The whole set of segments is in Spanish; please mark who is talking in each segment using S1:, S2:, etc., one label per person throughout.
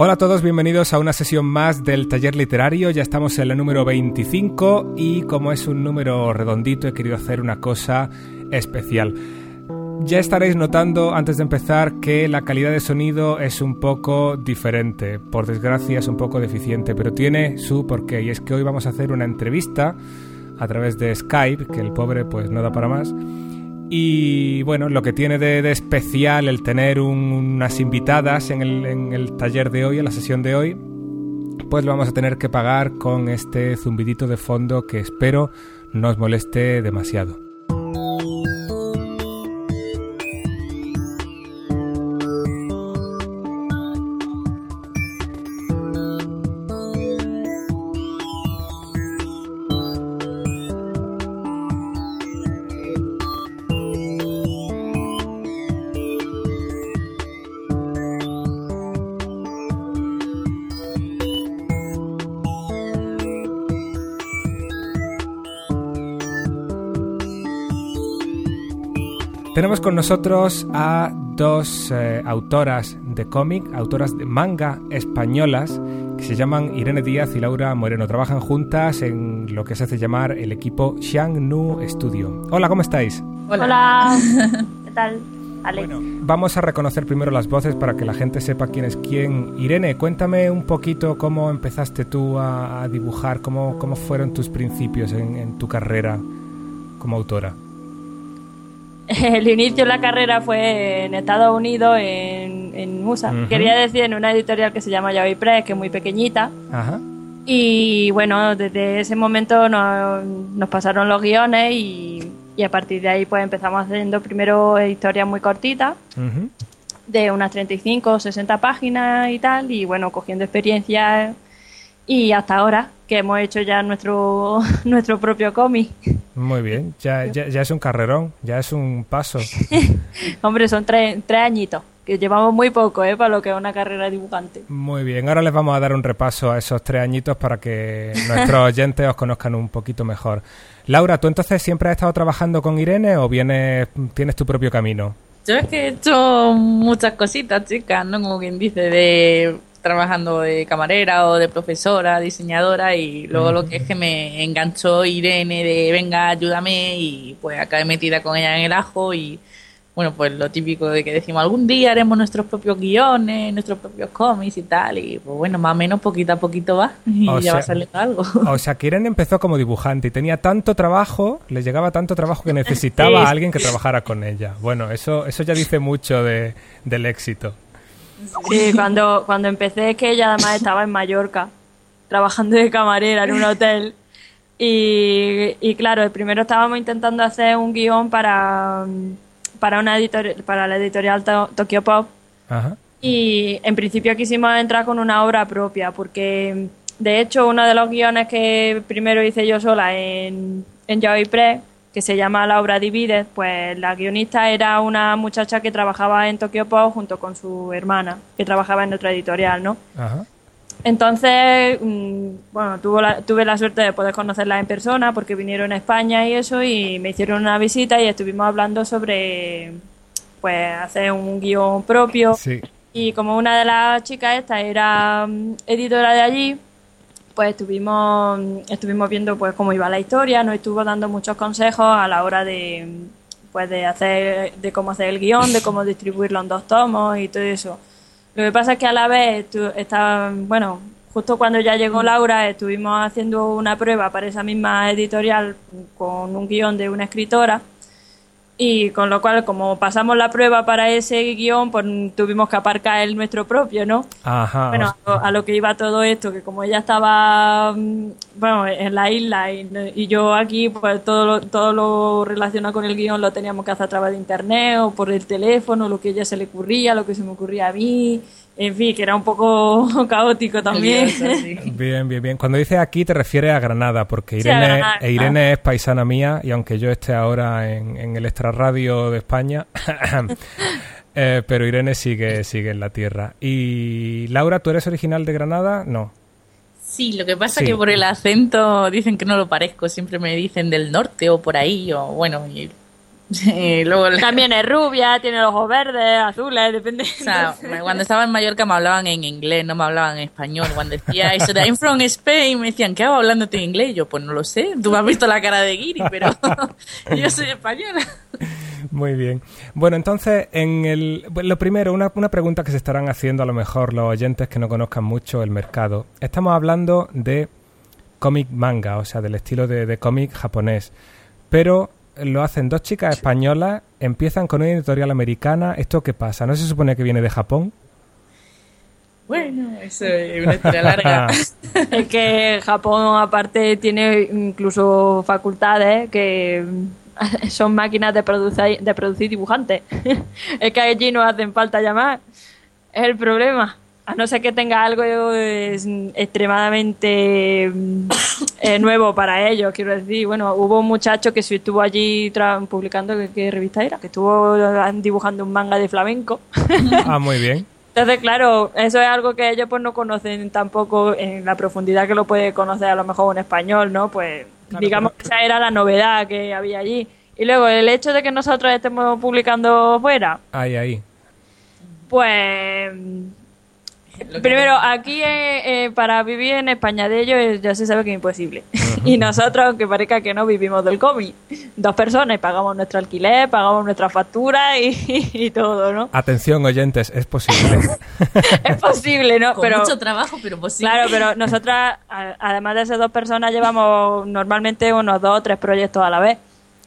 S1: Hola a todos, bienvenidos a una sesión más del taller literario. Ya estamos en la número 25 y como es un número redondito he querido hacer una cosa especial. Ya estaréis notando antes de empezar que la calidad de sonido es un poco diferente. Por desgracia es un poco deficiente, pero tiene su porqué. Y es que hoy vamos a hacer una entrevista a través de Skype, que el pobre pues no da para más. Y bueno, lo que tiene de, especial el tener unas invitadas en el, en el taller de hoy, en la sesión de hoy, pues lo vamos a tener que pagar con este zumbidito de fondo que espero no os moleste demasiado. Con nosotros a dos eh, autoras de cómic, autoras de manga españolas, que se llaman Irene Díaz y Laura Moreno. Trabajan juntas en lo que se hace llamar el equipo Nu Studio. Hola, ¿cómo estáis?
S2: Hola. ¿Qué tal?
S1: Bueno, vamos a reconocer primero las voces para que la gente sepa quién es quién. Irene, cuéntame un poquito cómo empezaste tú a, dibujar, cómo, cómo fueron tus principios en tu carrera como autora.
S2: el inicio de la carrera fue en Estados Unidos, en, en USA. Quería decir en una editorial que se llama Yaoi Press, que es muy pequeñita. Y bueno, desde ese momento nos, nos pasaron los guiones y, y, a partir de ahí pues empezamos haciendo primero historias muy cortitas, de unas 35 o 60 páginas y tal, y bueno, cogiendo experiencia y hasta ahora que hemos hecho ya nuestro, nuestro propio cómic.
S1: Muy bien, ya, ya, es un carrerón, ya es un paso.
S2: Hombre, son tres, tres añitos, que llevamos muy poco ¿eh? para lo que es una carrera dibujante.
S1: Muy bien, ahora les vamos a dar un repaso a esos tres añitos para que nuestros oyentes os conozcan un poquito mejor. Laura, ¿tú entonces siempre has estado trabajando con Irene o vienes, tienes tu propio camino?
S3: Yo es que he hecho muchas cositas, chicas, ¿no? Como quien dice, de trabajando de camarera o de profesora, diseñadora y luego lo que es que me enganchó Irene de venga, ayúdame y pues acabé metida con ella en el ajo y bueno, pues lo típico de que decimos algún día haremos nuestros propios guiones, nuestros propios cómics y tal y pues bueno, más o menos poquito a poquito va y ya va saliendo algo.
S1: O sea, que Irene empezó como dibujante y tenía tanto trabajo, le llegaba tanto trabajo que necesitaba a alguien que trabajara con ella. Bueno, eso, eso ya dice mucho de, del éxito.
S2: Sí, cuando, cuando empecé que ella además estaba en Mallorca, trabajando de camarera en un hotel. Y, y claro, primero estábamos intentando hacer un guion para, para, una para la editorial Tokyo Pop. Y en principio quisimos entrar con una obra propia, porque de hecho uno de los guiones que primero hice yo sola en, en Yaoi Press que se llama La obra Divide, pues la guionista era una muchacha que trabajaba en Tokyo Pop junto con su hermana, que trabajaba en otra editorial, ¿no? Entonces, mm, bueno, tuve la suerte de poder conocerla en persona porque vinieron a España y eso y me hicieron una visita y estuvimos hablando sobre, pues, hacer un guion propio. Y como una de las chicas esta era mm, editora de allí, pues estuvimos, estuvimos viendo pues cómo iba la historia, nos estuvo dando muchos consejos a la hora de pues de hacer, de cómo hacer el guion, de cómo distribuirlo en dos tomos y todo eso. Lo que pasa es que a la vez está, bueno, justo cuando ya llegó Laura estuvimos haciendo una prueba para esa misma editorial con un guion de una escritora y con lo cual, como pasamos la prueba para ese guion, pues tuvimos que aparcar el nuestro propio, ¿no?
S1: Ajá.
S2: Bueno, a lo, que iba todo esto, que como ella estaba, mm, bueno, en la isla y, yo aquí, pues todo lo, todo lo relacionado con el guion lo teníamos que hacer a través de internet o por el teléfono, lo que a ella se le ocurría, lo que se me ocurría a mí en fin, que era un poco caótico también.
S1: Bien, bien, bien. Cuando dices aquí te refieres a Granada, porque Irene, e Irene es paisana mía y aunque yo esté ahora en, el extrarradio de España, eh, pero Irene sigue, sigue en la tierra. Y Laura, ¿tú eres original de Granada? No.
S3: Sí, lo que pasa es que por el acento dicen que no lo parezco, siempre me dicen del norte o por ahí, o bueno, luego
S2: También es rubia, tiene los ojos verdes, azules, depende.
S3: O sea, cuando estaba en Mallorca me hablaban en inglés, no me hablaban en español. Cuando decía eso de I'm from Spain, me decían, ¿qué hago hablándote en inglés? Y yo, pues no lo sé, tú me has visto la cara de Giri, pero yo soy española.
S1: Muy bien. Bueno, entonces, en el, lo primero, una, una pregunta que se estarán haciendo a lo mejor los oyentes que no conozcan mucho el mercado. Estamos hablando de cómic manga, o sea, del estilo de, de cómic japonés. Pero lo hacen dos chicas españolas, empiezan con una editorial americana. ¿Esto qué pasa? ¿No se supone que viene de Japón?
S3: Bueno, eso es una historia larga.
S2: es que Japón, aparte, tiene incluso facultades que son máquinas de producir, de producir dibujantes. es que allí no hacen falta llamar. Es el problema. A no ser que tenga algo extremadamente eh, nuevo para ellos, quiero decir. Bueno, hubo un muchacho que estuvo allí publicando, ¿qué, revista era? Que estuvo dibujando un manga de flamenco.
S1: ah, muy bien.
S2: Entonces, claro, eso es algo que ellos pues no conocen tampoco en la profundidad que lo puede conocer a lo mejor un español, ¿no? Pues digamos que esa era la novedad que había allí. Y luego el hecho de que nosotros estemos publicando fuera.
S1: Ahí, ahí.
S2: Pues Primero, aquí eh, eh, para vivir en España de ellos ya se sabe que es imposible. y nosotros, aunque parezca que no, vivimos del cómic. Dos personas, pagamos nuestro alquiler, pagamos nuestra factura y, todo, ¿no?
S1: Atención, oyentes, es posible.
S2: es posible, ¿no?
S3: Con pero, mucho trabajo, pero posible.
S2: Claro, pero nosotras, además de esas dos personas, llevamos normalmente unos dos o tres proyectos a la vez.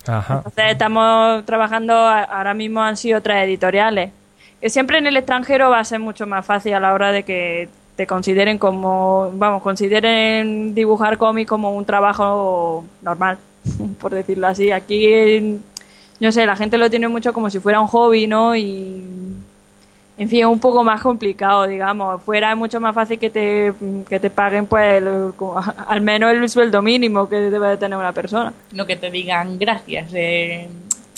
S2: Ajá. Entonces estamos trabajando, ahora mismo han sido tres editoriales siempre en el extranjero va a ser mucho más fácil a la hora de que te consideren como, vamos, consideren dibujar cómic como un trabajo normal, por decirlo así. Aquí, no sé, la gente lo tiene mucho como si fuera un hobby, ¿no? Y, en fin, es un poco más complicado, digamos. Fuera es mucho más fácil que te, que te paguen, pues, al menos el sueldo mínimo que debe de tener una persona.
S3: No que te digan gracias. Eh,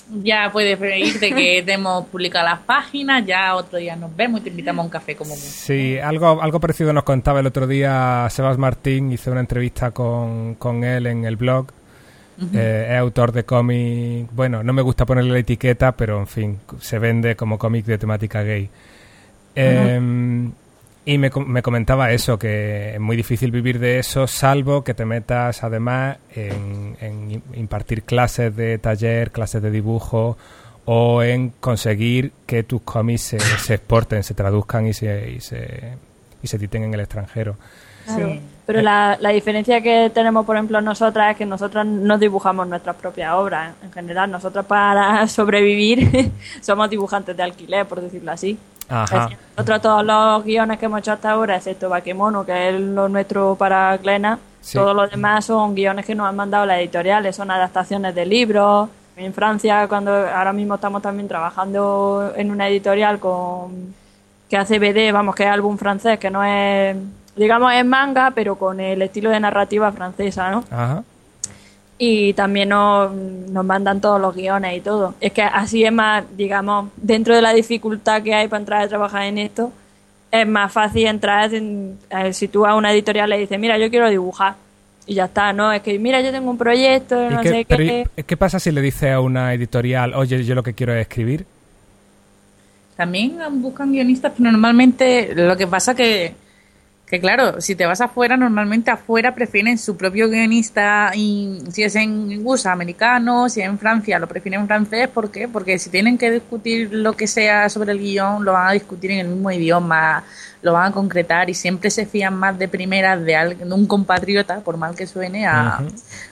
S3: ya puedes irte que hemos publicado las páginas, ya otro día nos vemos y te invitamos a un café como
S1: Sí, algo, algo parecido nos contaba el otro día Sebas Martín, hice una entrevista con, con él en el blog. Eh, es autor de cómic, bueno, no me gusta ponerle la etiqueta, pero en fin, se vende como cómic de temática gay. Y me, me, comentaba eso, que es muy difícil vivir de eso, salvo que te metas además en, impartir clases de taller, clases de dibujo o en conseguir que tus cómics se, se exporten, se traduzcan y se, y se, y se editen en el extranjero.
S2: Sí. Pero la, la, diferencia que tenemos, por ejemplo, nosotras es que nosotras no dibujamos nuestras propias obras. En general, nosotras para sobrevivir somos dibujantes de alquiler, por decirlo así. Nosotros todos los guiones que hemos hecho hasta ahora, excepto Bakemono, que es lo nuestro para Glena, todos los demás son guiones que nos han mandado las editoriales, son adaptaciones de libros. En Francia, cuando ahora mismo estamos también trabajando en una editorial con que hace BD, vamos, que es álbum francés, que no es, digamos, es manga, pero con el estilo de narrativa francesa, ¿no? Ajá y también nos, nos, mandan todos los guiones y todo. Es que así es más, digamos, dentro de la dificultad que hay para entrar a trabajar en esto, es más fácil entrar en, si tú a una editorial le dices, mira, yo quiero dibujar. Y ya está, ¿no? Es que, mira, yo tengo un proyecto, no sé qué.
S1: ¿Qué pasa si le dices a una editorial, oye, yo lo que quiero es escribir?
S3: También buscan guionistas, pero normalmente lo que pasa que que claro, si te vas afuera, normalmente afuera prefieren su propio guionista, y si es en USA americano, si es en Francia, lo prefieren en francés, ¿por qué? Porque si tienen que discutir lo que sea sobre el guion, lo van a discutir en el mismo idioma, lo van a concretar y siempre se fían más de primeras de, un compatriota, por mal que suene, a,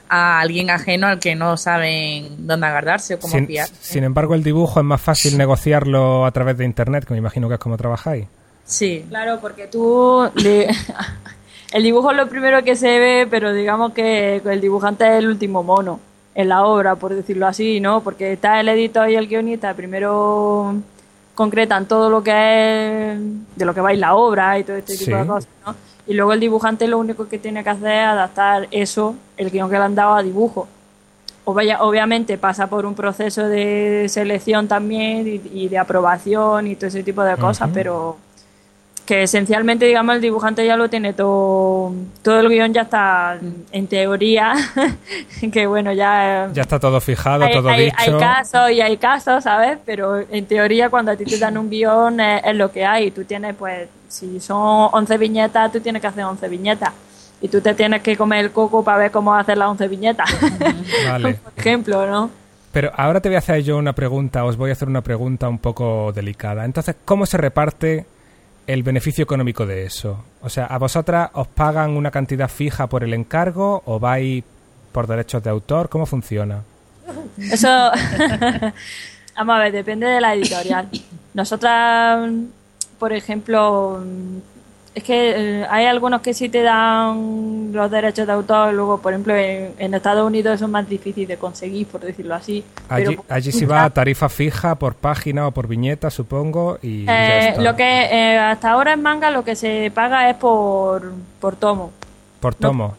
S3: alguien ajeno al que no saben dónde agarrarse o cómo
S1: sin,
S3: fiar.
S1: Sin embargo, el dibujo es más fácil negociarlo a través de Internet, que me imagino que es como trabajáis.
S2: Sí. Claro, porque tú... el dibujo es lo primero que se ve, pero digamos que el dibujante es el último mono en la obra, por decirlo así, ¿no? Porque está el editor y el guionista, primero concretan todo lo que es de lo que va en la obra y todo este tipo de cosas, ¿no? Y luego el dibujante lo único que tiene que hacer es adaptar eso, el guion que le han dado a dibujo. O vaya, obviamente pasa por un proceso de selección también y, de aprobación y todo ese tipo de cosas, pero que esencialmente, digamos, el dibujante ya lo tiene todo, todo el guion ya está en teoría, que bueno, ya...
S1: Ya está todo fijado,
S2: hay,
S1: todo
S2: hay,
S1: dicho.
S2: hay casos y hay casos, ¿sabes? Pero en teoría cuando a ti te dan un guion es, es lo que hay. Tú tienes, pues, si son 11 viñetas, tú tienes que hacer 11 viñetas. Y tú te tienes que comer el coco para ver cómo hacer las 11 viñetas.
S1: Vale.
S2: Por ejemplo, ¿no?
S1: Pero ahora te voy a hacer yo una pregunta, os voy a hacer una pregunta un poco delicada. Entonces, ¿cómo se reparte el beneficio económico de eso? O sea, ¿a vosotras os pagan una cantidad fija por el encargo o vais por derechos de autor? ¿Cómo funciona?
S2: Eso, vamos a ver, depende de la editorial. Nosotras, por ejemplo, es que eh, hay algunos que sí te dan los derechos de autor, luego, por ejemplo, en, en Estados Unidos eso es más difícil de conseguir, por decirlo así.
S1: Allí,
S2: Pero,
S1: allí se va a tarifa fija por página o por viñeta, supongo, y ya
S2: eh,
S1: está.
S2: lo que eh, hasta ahora en manga lo que se paga es por, por tomo.
S1: Por tomo.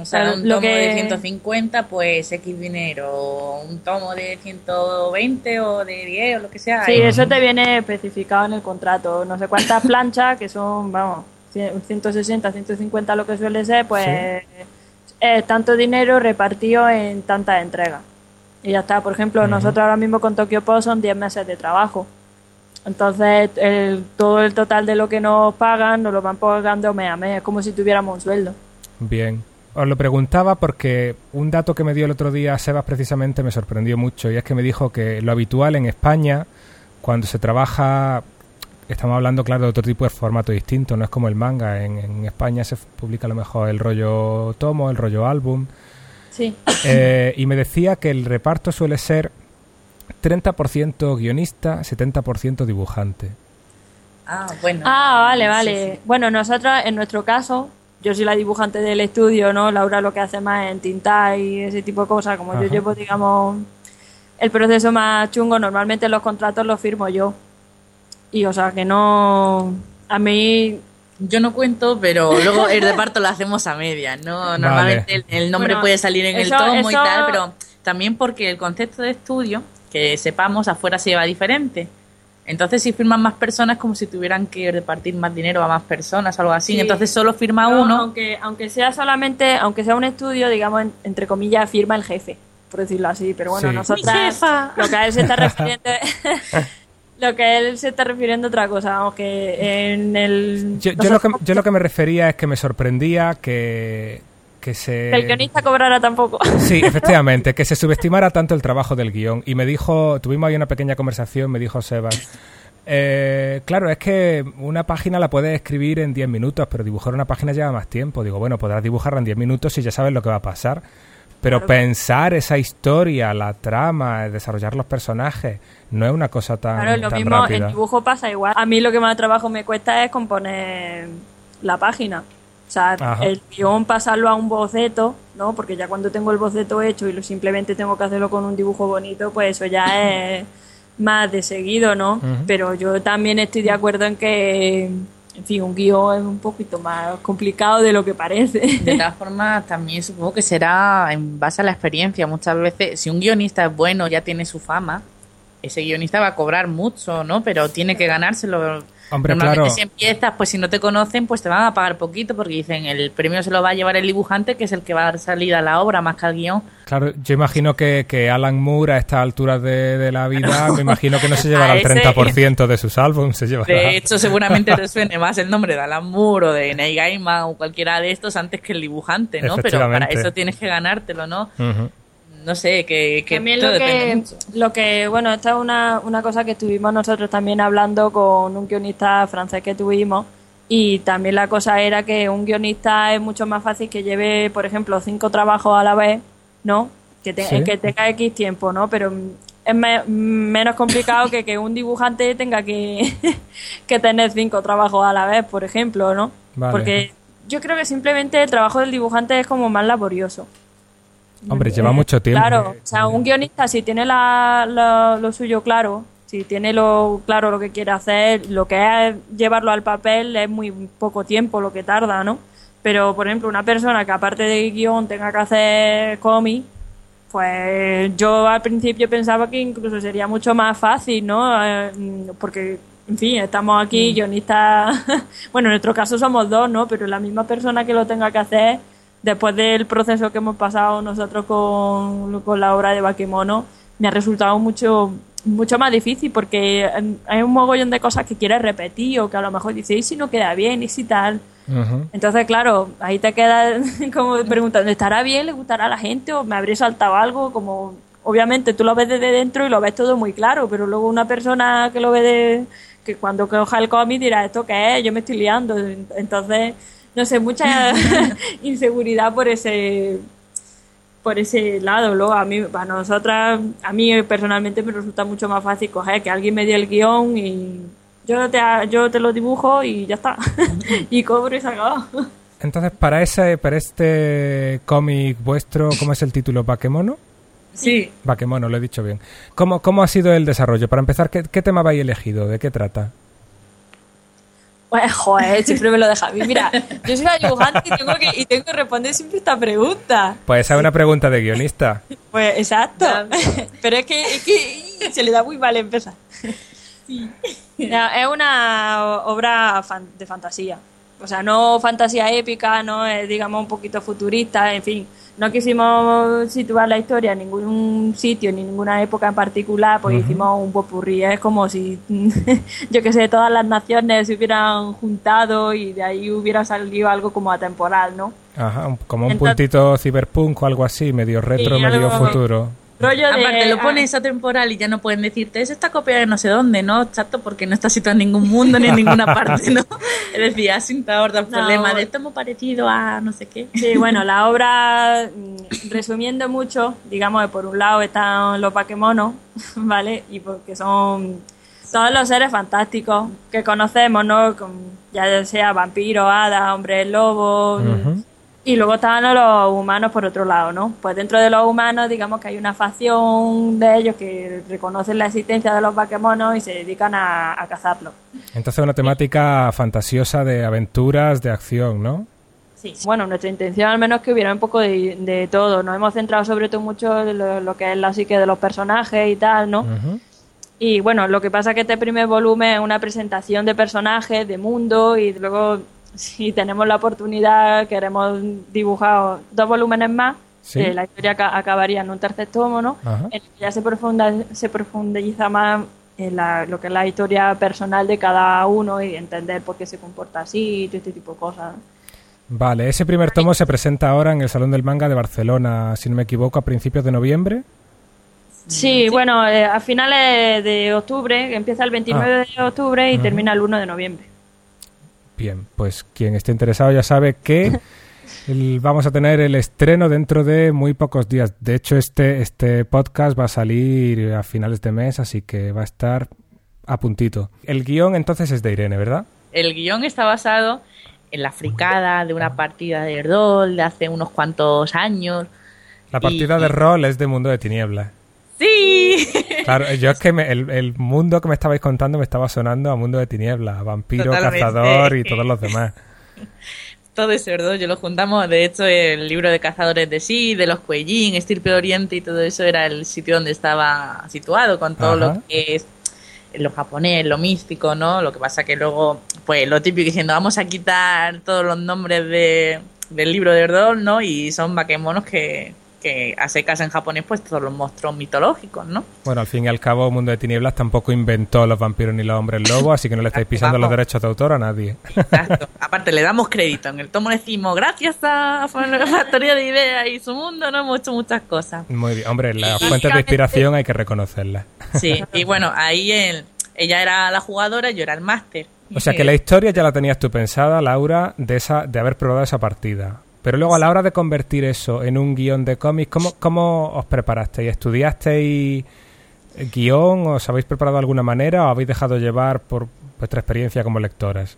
S3: O sea,
S2: Claro,
S3: un
S2: lo
S3: tomo
S2: que-
S3: de 150, pues X dinero. Un tomo de 120 o de 10 o lo que sea.
S2: Sí, eso te viene especificado en el contrato. No sé cuántas planchas, que son, vamos, 160, 150 lo que suele ser, pues es tanto dinero repartido en tantas entregas. Y ya está. Por ejemplo, nosotros ahora mismo con Tokyo Post son 10 meses de trabajo. Entonces, el, todo el total de lo que nos pagan nos lo van pagando mes a mes. Es como si tuviéramos un sueldo.
S1: Bien. Os lo preguntaba porque un dato que me dio el otro día Sebas precisamente me sorprendió mucho y es que me dijo que lo habitual en España, cuando se trabaja, estamos hablando claro de otro tipo de formato distinto, no es como el manga, en, en España se publica a lo mejor el rollo tomo, el rollo álbum,
S2: Sí.
S1: eh, y me decía que el reparto suele ser 30% guionista, 70% dibujante.
S3: Ah, bueno.
S2: Ah, vale,
S3: Sí,
S2: vale.
S3: sí.
S2: Bueno, nosotros, en nuestro caso, yo soy la dibujante del estudio, ¿no? Laura lo que hace más en tintar y ese tipo de cosas. Como
S1: Ajá.
S2: yo llevo, digamos, el proceso más chungo, normalmente los contratos los firmo yo. Y, o sea, que no... A mí...
S3: Yo no cuento, pero luego el reparto lo hacemos a medias, ¿no? Normalmente el, el nombre
S2: Bueno,
S3: puede salir en
S2: eso-
S3: el tomo y tal, pero también porque el concepto de estudio, que sepamos, afuera se lleva diferente. Entonces, si firman más personas, como si tuvieran que repartir más dinero a más personas o algo así.
S2: Sí.
S3: Entonces, solo firma
S2: no,
S3: uno.
S2: Aunque, aunque sea solamente... Aunque sea un estudio, digamos, en- entre comillas, firma el jefe, por decirlo así. Pero bueno,
S1: Sí.
S2: nosotras...
S3: ¡Mi jefa!
S2: Lo que a él se está refiriendo... lo que él se está refiriendo a otra cosa, vamos, que en el...
S1: Yo, yo lo que, yo lo que me refería es que me sorprendía que, que se...
S2: Que el guionista cobrara tampoco.
S1: Sí, efectivamente, que se subestimara tanto el trabajo del guion. Y me dijo, tuvimos ahí una pequeña conversación, me dijo Sebas. eh, claro, es que una página la puedes escribir en 10 minutos, pero dibujar una página lleva más tiempo. Digo, bueno, podrás dibujarla en 10 minutos y ya sabes lo que va a pasar. Pero
S2: Claro.
S1: pensar esa historia, la trama, desarrollar los personajes, no es una cosa tan,
S2: Claro, lo
S1: tan
S2: mismo
S1: rápida.
S2: en dibujo pasa igual. A mí lo que más trabajo me cuesta es componer la página. O sea,
S1: Ajá.
S2: el guion pasarlo a un boceto, ¿no? Porque ya cuando tengo el boceto hecho y lo simplemente tengo que hacerlo con un dibujo bonito, pues eso ya es más de seguido, ¿no? Pero yo también estoy de acuerdo en que, en fin, un guion es un poquito más complicado de lo que parece.
S3: De todas formas, también supongo que será en base a la experiencia. Muchas veces, si un guionista es bueno, ya tiene su fama, ese guionista va a cobrar mucho, ¿no? Pero tiene que ganárselo.
S1: Hombre,
S3: Normalmente
S1: claro.
S3: si empiezas, pues si no te conocen, pues te van a pagar poquito porque dicen el premio se lo va a llevar el dibujante, que es el que va a dar salida a la obra más que al guion.
S1: Claro, yo imagino que, que Alan Moore a estas alturas de, de la vida, me imagino que no se llevará el
S3: ese-
S1: 30% de sus álbumes, se llevará...
S3: De hecho, seguramente te suene más el nombre de Alan Moore o de Neil Gaiman o cualquiera de estos antes que el dibujante, ¿no? Pero para eso tienes que ganártelo, ¿no?
S1: Ujú.
S3: No sé, que, que
S2: También
S3: todo
S2: lo
S3: depende
S2: que,
S3: mucho.
S2: lo que, bueno, esta es una, una cosa que estuvimos nosotros también hablando con un guionista francés que tuvimos y también la cosa era que un guionista es mucho más fácil que lleve, por ejemplo, cinco trabajos a la vez, ¿no? Que, te-
S1: Sí.
S2: que tenga X tiempo, ¿no? Pero es me- menos complicado que que un dibujante tenga que, que tener cinco trabajos a la vez, por ejemplo, ¿no?
S1: Vale.
S2: Porque yo creo que simplemente el trabajo del dibujante es como más laborioso.
S1: Hombre, lleva mucho tiempo.
S2: Claro, o sea, un guionista si tiene la, la- lo suyo claro, si tiene lo claro lo que quiere hacer, lo que es llevarlo al papel es muy poco tiempo lo que tarda, ¿no? Pero, por ejemplo, una persona que aparte de guion tenga que hacer cómic, pues yo al principio pensaba que incluso sería mucho más fácil, ¿no? Eh, porque en fin, estamos aquí, guionistas, bueno, en nuestro caso somos dos, ¿no? Pero la misma persona que lo tenga que hacer, después del proceso que hemos pasado nosotros con, con la obra de Bakemono, me ha resultado mucho mucho más difícil porque hay un mogollón de cosas que quieres repetir o que a lo mejor dices, ¿y si no queda bien? ¿y si tal? Entonces, claro, ahí te quedas como preguntando, ¿estará bien? ¿Le gustará a la gente? ¿O me habré saltado algo? Como, obviamente tú lo ves desde dentro y lo ves todo muy claro, pero luego una persona que lo ve de, que cuando coja el cómic dirá, ¿esto qué es? Yo me estoy liando. Entonces, no sé, mucha inseguridad por ese por ese lado. Luego, a mí, para nosotras, a mí personalmente me resulta mucho más fácil coger que alguien me dé el guion y yo te, yo te lo dibujo y ya está. y cobro y se acaba.
S1: Entonces, para ese, para este cómic vuestro, ¿cómo es el título? ¿Bakemono?
S3: Sí.
S1: Bakemono, lo he dicho bien. ¿Cómo, cómo ha sido el desarrollo? Para empezar, ¿qué, qué tema habéis elegido? ¿De qué trata?
S2: Pues, joder, siempre me lo deja a mí. Mira, yo soy la dibujante y tengo, que, y tengo que responder siempre esta pregunta.
S1: Pues esa es una pregunta de guionista.
S2: Pues exacto. Pero es que, es que se le da muy mal empezar. Sí. es una obra de fantasía. O sea, no fantasía épica, no es, digamos, un poquito futurista, en fin no quisimos situar la historia en ningún sitio ni ninguna época en particular, pues hicimos un popurrí. Es como si, yo que sé, todas las naciones se hubieran juntado y de ahí hubiera salido algo como atemporal, ¿no?
S1: Ajá, como un puntito cyberpunk o algo así, medio retro, medio futuro.
S3: Rollo Aparte, lo pones a temporal y ya no pueden decirte, es esta copia de no sé dónde, ¿no? Chato, porque no está situado en ningún mundo ni en ninguna parte, ¿no? Es decir, sin ahorrar el problema de esto muy parecido a no sé qué.
S2: Sí, bueno, la obra, mm, resumiendo mucho, digamos que por un lado están los paquemonos, ¿vale? Y porque son todos los seres fantásticos que conocemos, ¿no? Ya sea vampiros, hadas, hombres lobos. Y luego estaban los humanos por otro lado, ¿no? Pues dentro de los humanos, digamos que hay una facción de ellos que reconocen la existencia de los vaquemonos y se dedican a, cazarlos.
S1: Entonces una temática fantasiosa de aventuras, de acción, ¿no?
S2: Sí. Bueno, nuestra intención al menos es que hubiera un poco de, todo. Nos hemos centrado sobre todo mucho en lo, que es la psique de los personajes y tal, ¿no? Y bueno, lo que pasa es que este primer volumen es una presentación de personajes, de mundo y luego si tenemos la oportunidad, queremos dibujar dos volúmenes más, eh, la historia acabaría en un tercer tomo, ¿no? En el que ya se, profunda, se profundiza más en lo que es la historia personal de cada uno y entender por qué se comporta así y todo este tipo de cosas.
S1: Vale, ese primer tomo se presenta ahora en el Salón del Manga de Barcelona, si no me equivoco, a principios de noviembre.
S2: Sí, bueno, eh, a finales de octubre, empieza el 29 ah. de octubre y termina el 1 de noviembre.
S1: Bien, pues quien esté interesado ya sabe que vamos a tener el estreno dentro de muy pocos días. De hecho, este, este podcast va a salir a finales de mes, así que va a estar a puntito. El guion entonces es de Irene, ¿verdad?
S3: El guion está basado en la fricada de una partida de rol de hace unos cuantos años.
S1: La partida de rol es de Mundo de Tinieblas.
S3: ¡Sí!
S1: Claro, yo es que el, mundo que me estabais contando me estaba sonando a mundo de tinieblas, vampiro, cazador y todos los demás.
S3: Todo ese verdad, yo lo juntamos. De hecho, el libro de Cazadores de Sí, de los Cuellín, Estirpe de Oriente y todo eso era el sitio donde estaba situado, con todo lo que es lo japonés, lo místico, ¿no? Lo que pasa que luego, pues lo típico diciendo, vamos a quitar todos los nombres de, del libro de Erdol, ¿no? Y son vaquemonos que que a secas en japonés pues todos los monstruos mitológicos, ¿no?
S1: Bueno, al fin y al cabo Mundo de Tinieblas tampoco inventó los vampiros ni los hombres lobos, así que no le estáis pisando los derechos de autor a nadie.
S3: Exacto. Aparte le damos crédito. En el tomo decimos, gracias a Factoría de Ideas y su mundo no hemos hecho muchas cosas.
S1: Muy bien. Hombre, las fuentes de inspiración hay que reconocerlas.
S3: Sí, y bueno, ahí ella era la jugadora, yo era el máster.
S1: O sea que la historia ya la tenías tú pensada, Laura, de esa de haber probado esa partida. Pero luego a la hora de convertir eso en un guion de cómics, ¿cómo, cómo os preparasteis? ¿Estudiasteis guion? ¿Os habéis preparado de alguna manera o habéis dejado llevar por vuestra experiencia como lectoras?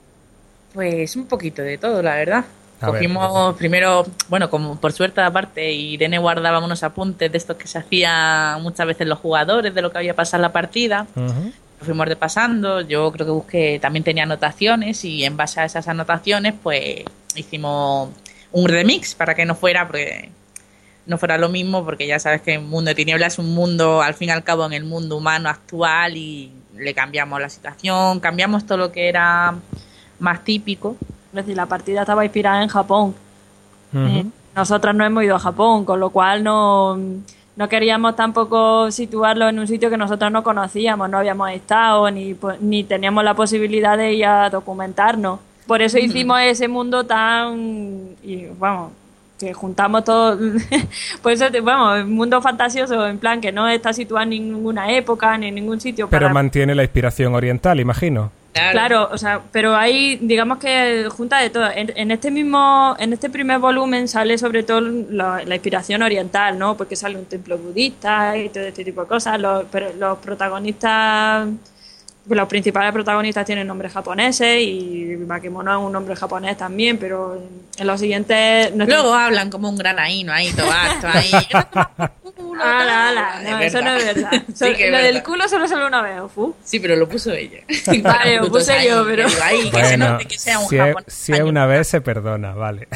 S3: Pues un poquito de todo, la verdad. Cogimos primero, bueno, como por suerte aparte, Irene guardaba unos apuntes de estos que se hacían muchas veces los jugadores, de lo que había pasado en la partida. Lo fuimos repasando, yo creo que busqué, también tenía anotaciones y en base a esas anotaciones pues hicimos un remix para que no fuera, porque no fuera lo mismo, porque ya sabes que el mundo de tinieblas es un mundo, al fin y al cabo, en el mundo humano actual y le cambiamos la situación, cambiamos todo lo que era más típico.
S2: Es decir, la partida estaba inspirada en Japón. Eh, nosotras no hemos ido a Japón, con lo cual no, no queríamos tampoco situarlo en un sitio que nosotros no conocíamos, no habíamos estado, ni, ni teníamos la posibilidad de ir a documentarnos. Por eso hicimos ese mundo tan, y vamos, que juntamos todo, por eso, vamos, un mundo fantasioso, en plan que no está situado en ninguna época, ni en ningún sitio.
S1: Pero mantiene la inspiración oriental, imagino.
S2: Claro. o sea, pero ahí digamos que junta de todo. En, este mismo, en este primer volumen sale sobre todo la, inspiración oriental, ¿no? Porque sale un templo budista y todo este tipo de cosas. Los, pero los protagonistas los principales protagonistas tienen nombres japoneses y Bakemono es un nombre japonés también, pero en los siguientes...
S3: Luego hablan como un granaíno ahí, todo ahí.
S2: ala, ala. No, eso no es verdad. lo del culo solo sale una vez, Fu.
S3: Sí, pero lo puso ella.
S2: vale, lo puse yo, pero...
S1: Ahí, que se note que sea un si. Es, si es una vez se perdona, vale.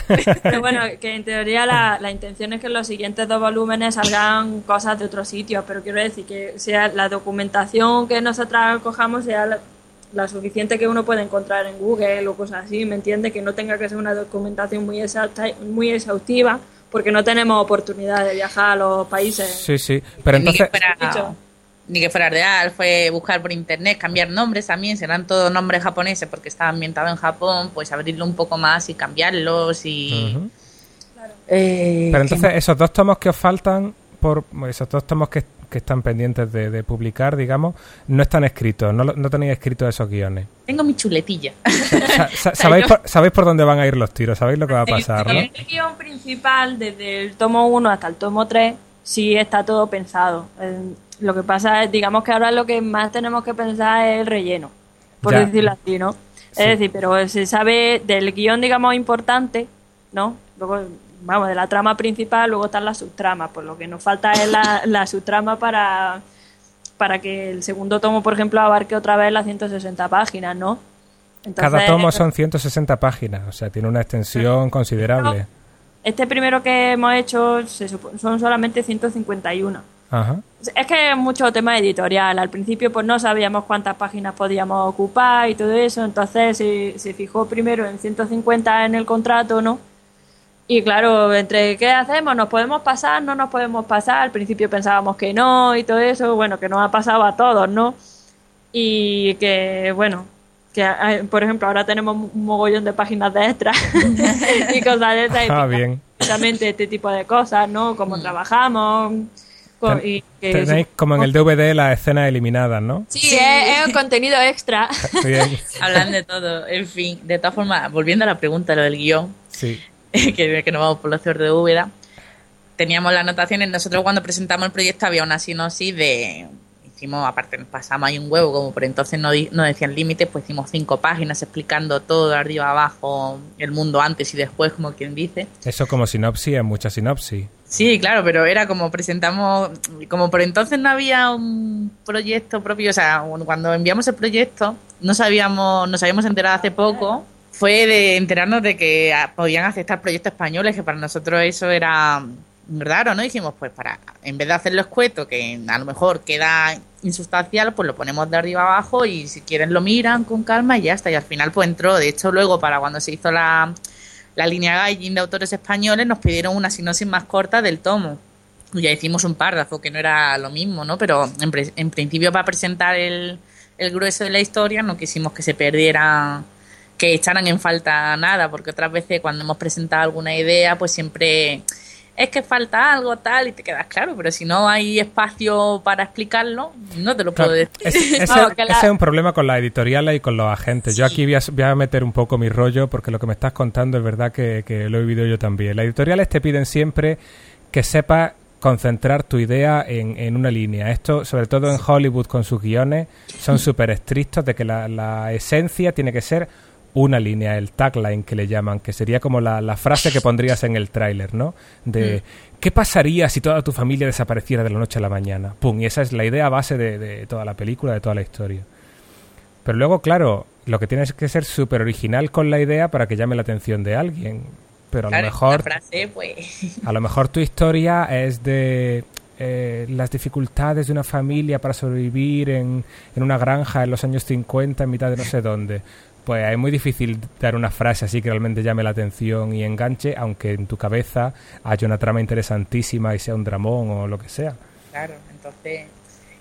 S2: pero bueno, que en teoría la, la intención es que en los siguientes dos volúmenes salgan cosas de otros sitios, pero quiero decir que sea la documentación que nosotras cojamos sea la, suficiente que uno puede encontrar en Google o cosas así, ¿me entiende? Que no tenga que ser una documentación muy, exacta, muy exhaustiva porque no tenemos oportunidad de viajar a los países.
S1: Sí, sí, pero entonces...
S3: Ni que fuera, real, fue buscar por internet, cambiar nombres también, serán todos nombres japoneses porque está ambientado en Japón, pues abrirlo un poco más y cambiarlos y...
S1: Eh, pero entonces esos dos tomos que os faltan, por esos dos tomos que que están pendientes de, publicar, digamos, no están escritos, no, no tenéis escritos esos guiones.
S3: Tengo mi chuletilla.
S1: sabéis, por, sabéis por dónde van a ir los tiros, sabéis lo que va a pasar, ¿no?
S2: El guion principal, desde el tomo 1 hasta el tomo 3, sí está todo pensado. lo que pasa es, digamos que ahora lo que más tenemos que pensar es el relleno, por decirlo así, ¿no? Es decir, pero se sabe del guion, digamos, importante, ¿no? Luego vamos, de la trama principal, luego están las subtramas, pues lo que nos falta es la, la subtrama para, para que el segundo tomo, por ejemplo, abarque otra vez las 160 páginas, ¿no?
S1: Cada tomo son 160 páginas, o sea, tiene una extensión considerable.
S2: Este primero que hemos hecho son solamente 151. Ajá. Es que es mucho tema editorial. Al principio pues no sabíamos cuántas páginas podíamos ocupar y todo eso, entonces se, se fijó primero en 150 en el contrato, ¿no? Y claro, entre qué hacemos, nos podemos pasar, no nos podemos pasar. Al principio pensábamos que no y todo eso, bueno, que nos ha pasado a todos, ¿no? Y que, bueno, que por ejemplo ahora tenemos un mogollón de páginas de extra y cosas de esas.
S1: Ah, bien.
S2: Exactamente este tipo de cosas, ¿no? Cómo mm. trabajamos.
S1: y tenéis como en el DVD las escenas eliminadas, ¿no?
S2: Sí, es, un contenido extra.
S1: Bien.
S3: Hablan de todo, en fin. De todas formas, volviendo a la pregunta, lo del guion.
S1: Sí.
S3: que, que nos vamos por los de Úbeda, teníamos las anotaciones. Nosotros cuando presentamos el proyecto había una sinopsis de... Hicimos, aparte pasamos ahí un huevo, como por entonces no, no decían límites, pues hicimos cinco páginas explicando todo arriba abajo, el mundo antes y después, como quien dice.
S1: Eso como sinopsis es mucha sinopsis.
S3: Sí, claro, pero era como presentamos, como por entonces no había un proyecto propio, o sea, cuando enviamos el proyecto no sabíamos, nos habíamos enterado hace poco fue de enterarnos de que ah, podían aceptar proyectos españoles, que para nosotros eso era raro, ¿no? Dijimos, pues para, en vez de hacerlo escueto, que a lo mejor queda insustancial, pues lo ponemos de arriba abajo y si quieren lo miran con calma y ya está. Y al final pues entró, de hecho luego para cuando se hizo la, la línea Gaijin de autores españoles nos pidieron una sinopsis más corta del tomo. Y ya hicimos un párrafo, que no era lo mismo, ¿no? Pero en, en principio para presentar el, el grueso de la historia no quisimos que se perdiera que echaran en falta nada, porque otras veces cuando hemos presentado alguna idea, pues siempre es que falta algo tal y te quedas claro, pero si no hay espacio para explicarlo, no te lo puedo decir.
S1: ese, es un problema con las editoriales y con los agentes. Yo aquí voy a, meter un poco mi rollo porque lo que me estás contando es verdad que, lo he vivido yo también. Las editoriales te piden siempre que sepas concentrar tu idea en, en, una línea. Esto, sobre todo en Hollywood con sus guiones, son súper estrictos de que la, la esencia tiene que ser una línea, el tagline que le llaman, que sería como la, frase que pondrías en el tráiler, ¿no? De mm. ¿qué pasaría si toda tu familia desapareciera de la noche a la mañana? Pum, y esa es la idea base de, toda la película, de toda la historia. Pero luego, claro, lo que tienes que ser súper original con la idea para que llame la atención de alguien. pero a
S3: Claro,
S1: lo mejor
S3: la frase, pues.
S1: a lo mejor tu historia es de eh, las dificultades de una familia para sobrevivir en, en una granja en los años 50 en mitad de no sé dónde. Pues es muy difícil dar una frase así que realmente llame la atención y enganche, aunque en tu cabeza haya una trama interesantísima y sea un dramón o lo que sea.
S3: Claro, entonces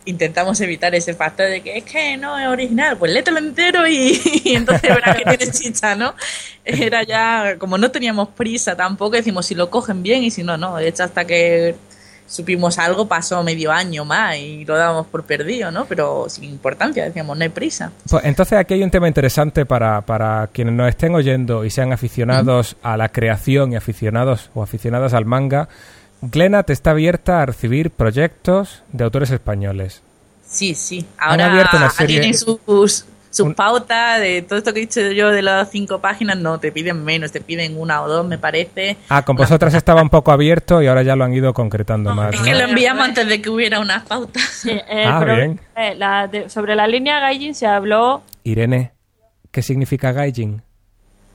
S3: intentamos evitar ese factor de que es que no es original, pues lételo entero y, y entonces verás que tiene chicha, ¿no? Era ya, como no teníamos prisa tampoco, decimos si lo cogen bien y si no, no. De hecho, hasta que supimos algo pasó medio año más y lo dábamos por perdido, ¿no? Pero sin importancia, decíamos, no hay prisa.
S1: Pues entonces aquí hay un tema interesante para, para quienes nos estén oyendo y sean aficionados a la creación y aficionados o aficionadas al manga. Glenat está abierta a recibir proyectos de autores españoles.
S3: Sí, sí. Ahora tienen sus, sus
S1: un-
S3: pautas de todo esto que he dicho yo de las cinco páginas, no, te piden menos, te piden una o dos, me parece.
S1: Ah, con vosotras estaba un poco abierto y ahora ya lo han ido concretando más.
S3: Es
S1: ¿no?
S3: que lo enviamos antes de que hubiera unas pautas.
S2: Sí, el
S1: Ah, bien.
S2: eh, la de- sobre la línea Gaijin se habló.
S1: Irene, ¿qué significa gaijin?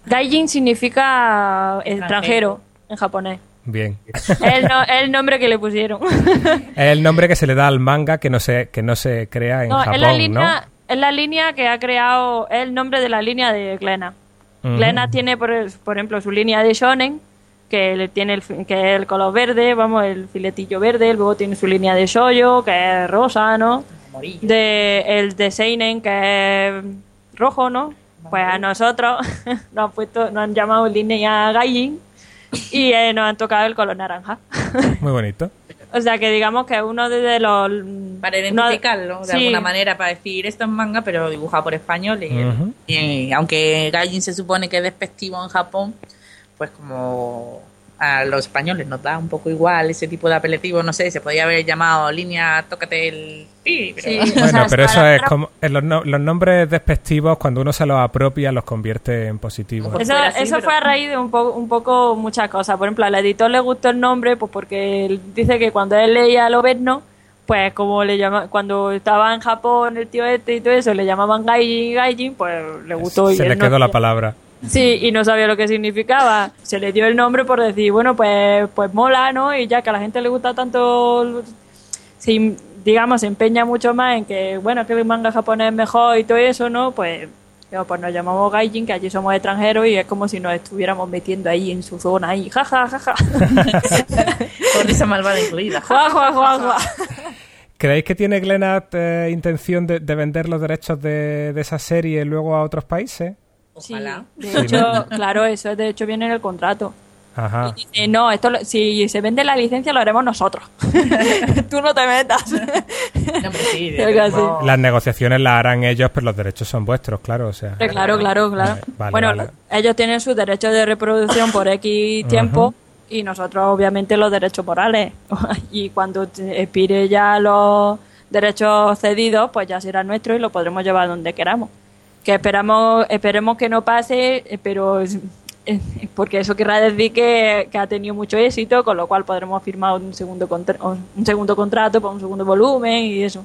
S2: Gaijin significa extranjero en japonés.
S1: Bien.
S2: Es el, no- el nombre que le pusieron.
S1: Es el nombre que se le da al manga que no se, que no se crea en
S2: No,
S1: Japón,
S2: es la
S1: ¿no?
S2: Es la línea que ha creado, es el nombre de la línea de Glena.
S1: Ujú.
S2: Glena tiene, por, por ejemplo, su línea de shonen, que le tiene el, que es el color verde, vamos, el filetillo verde, luego tiene su línea de shoyo, que es rosa, ¿no? De, el de seinen, que es rojo, ¿no? Pues a nosotros nos han puesto, nos han llamado línea Gaijin y eh, nos han tocado el color naranja.
S1: Muy bonito.
S2: O sea que digamos que uno de los...
S3: Para
S2: uno-
S3: identificarlo de
S2: sí.
S3: alguna manera, para decir esto es manga, pero dibujado por españoles.
S1: Ujú.
S3: Y aunque Gaijin se supone que es despectivo en Japón, pues como a los españoles nos da un poco igual ese tipo de apelativo, no sé, se podría haber llamado línea tócate el pi, pero
S2: Sí.
S1: Bueno,
S2: O sea,
S1: pero eso es como... en los, no- los nombres despectivos, cuando uno se los apropia, los convierte en positivos.
S2: Eso,
S3: sí,
S2: eso
S3: pero-
S2: fue a raíz de un poco, un poco muchas cosas. Por ejemplo, al editor le gustó el nombre, pues porque él dice que cuando él leía lo Overno, pues como le llama, cuando estaba en Japón el tío este y todo eso, le llamaban Gaijin, Gaijin, pues le gustó. y
S1: Se le
S2: no
S1: quedó la palabra.
S2: Sí, y no sabía lo que significaba. Se le dio el nombre por decir, bueno, pues, pues mola, ¿no? Y ya que a la gente le gusta tanto, si, digamos, se empeña mucho más en que, bueno, que el manga japonés es mejor y todo eso, ¿no? Pues, digo, pues nos llamamos Gaijin, que allí somos extranjeros y es como si nos estuviéramos metiendo ahí en su zona, ahí, jaja, jaja.
S3: con risa malvada incluida.
S2: Juá, juá, juá, juá.
S1: ¿Creéis que tiene Glenat eh, intención de, de vender los derechos de, de esa serie luego a otros países?
S2: Sí, de hecho, claro, eso de hecho viene en el contrato.
S1: Ajá.
S2: Dice, no, esto lo- si se vende la licencia lo haremos nosotros. Tú no te metas.
S3: No, sí.
S1: Las negociaciones las harán ellos, pero los derechos son vuestros, claro. O sea,
S2: Claro, claro, claro.
S1: Vale,
S2: bueno,
S1: vale.
S2: ellos tienen sus derechos de reproducción por X tiempo y nosotros obviamente los derechos morales. y cuando te- expire ya los derechos cedidos, pues ya será nuestro y lo podremos llevar donde queramos. Que esperamos, esperemos que no pase, eh, pero porque eso querrá decir que, que ha tenido mucho éxito, con lo cual podremos firmar un segundo contra- un segundo contrato para un segundo volumen y eso.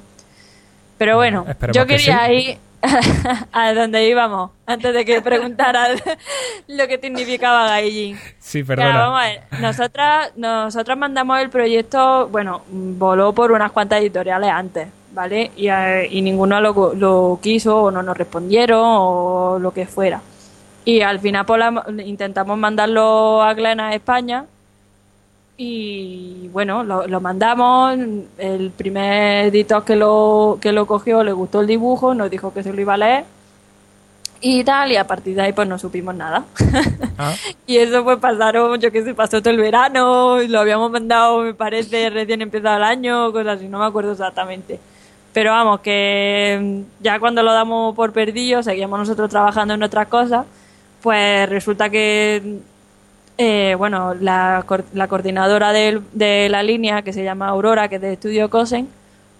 S2: Pero bueno,
S1: Esperemos
S2: yo
S1: que
S2: quería
S1: sí.
S2: ir a donde íbamos, antes de que preguntaras lo que significaba Gaijin.
S1: sí,
S2: Claro,
S1: perdona.
S2: vamos a ver, nosotras, nosotras mandamos el proyecto, bueno, voló por unas cuantas editoriales antes, ¿vale? Y, eh, y ninguno lo, lo quiso o no nos respondieron o lo que fuera. Y al final pues, la- intentamos mandarlo a Glena a España y bueno, lo, lo mandamos, el primer editor que lo, que lo cogió le gustó el dibujo, nos dijo que se lo iba a leer y tal, y a partir de ahí pues no supimos nada.
S1: Ah,
S2: Y eso pues pasaron, yo que sé, pasó todo el verano, y lo habíamos mandado, me parece, recién empezado el año, cosas así, no me acuerdo exactamente. Pero vamos, que mm, ya cuando lo damos por perdido, seguíamos nosotros trabajando en otras cosas, pues resulta que, eh, bueno, la, la coordinadora del- de la línea, que se llama Aurora, que es de Estudio Cosen,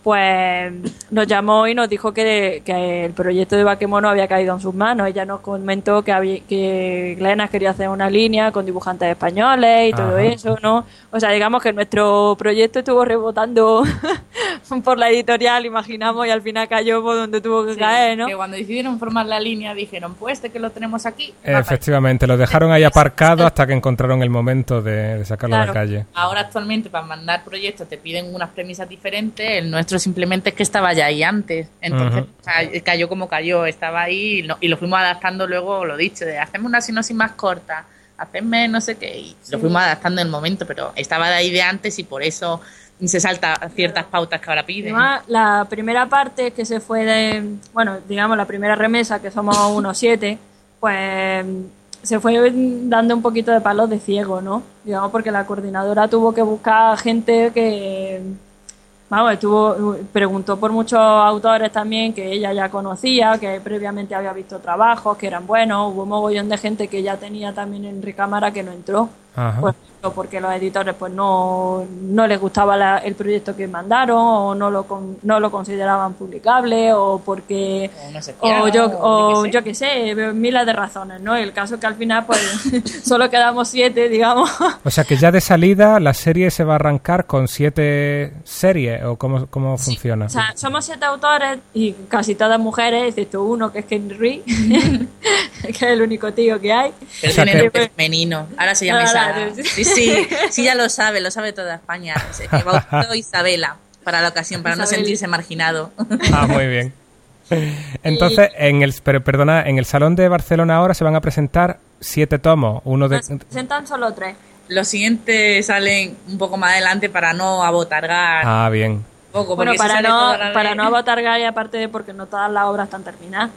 S2: pues nos llamó y nos dijo que, que el proyecto de Bakemono había caído en sus manos. Ella nos comentó que, había, que Glena quería hacer una línea con dibujantes españoles y todo
S1: Ajá.
S2: eso, ¿no? O sea, digamos que nuestro proyecto estuvo rebotando por la editorial, imaginamos, y al final cayó por donde tuvo que
S3: Sí,
S2: caer, ¿no?
S3: Que cuando decidieron formar la línea dijeron, pues este que lo tenemos aquí.
S1: Efectivamente, lo dejaron ahí aparcado hasta que encontraron el momento de, de sacarlo a la calle.
S3: Ahora actualmente para mandar proyectos te piden unas premisas diferentes, el nuestro simplemente es que estaba ya ahí antes, entonces cayó como cayó, estaba ahí y lo, y lo fuimos adaptando luego, lo dicho, de hacerme una sinopsis más corta, hacerme no sé qué, y lo fuimos adaptando en el momento, pero estaba de ahí de antes y por eso se salta ciertas pautas que ahora piden.
S2: Además, la primera parte que se fue de, bueno, digamos la primera remesa, que somos unos siete, pues se fue dando un poquito de palos de ciego, ¿no? Digamos, porque la coordinadora tuvo que buscar gente que, vamos, estuvo, preguntó por muchos autores también que ella ya conocía, que previamente había visto trabajos, que eran buenos, hubo un mogollón de gente que ya tenía también en recámara que no entró.
S1: Ajá.
S2: Ejemplo, porque los editores pues no, no les gustaba la- el proyecto que mandaron o no lo, con- no lo consideraban publicable o porque
S3: O no sé qué,
S2: o yo
S3: o yo
S2: qué sé miles de razones no el caso es que al final pues solo quedamos siete digamos
S1: O sea que ya de salida la serie se va a arrancar con siete series o cómo, cómo funciona.
S2: o sea somos siete autores y casi todas mujeres excepto uno que es Ken Reed que es el único tío que hay
S3: Pero
S1: O sea que-
S3: femenino. Ahora se llama
S2: Ah, sí.
S3: Sí, sí, sí, ya lo sabe, lo sabe toda España. Se bautizó Isabela para la ocasión, para no sentirse marginado.
S1: Ah, muy bien. Entonces, en el, pero, perdona, en el Salón de Barcelona ahora se van a presentar siete tomos. Uno de...
S2: se presentan solo tres
S3: Los siguientes salen un poco más adelante para no abotargar
S1: Ah, bien.
S3: un poco.
S2: bueno para no para no abotargar y aparte de porque no todas las obras están terminadas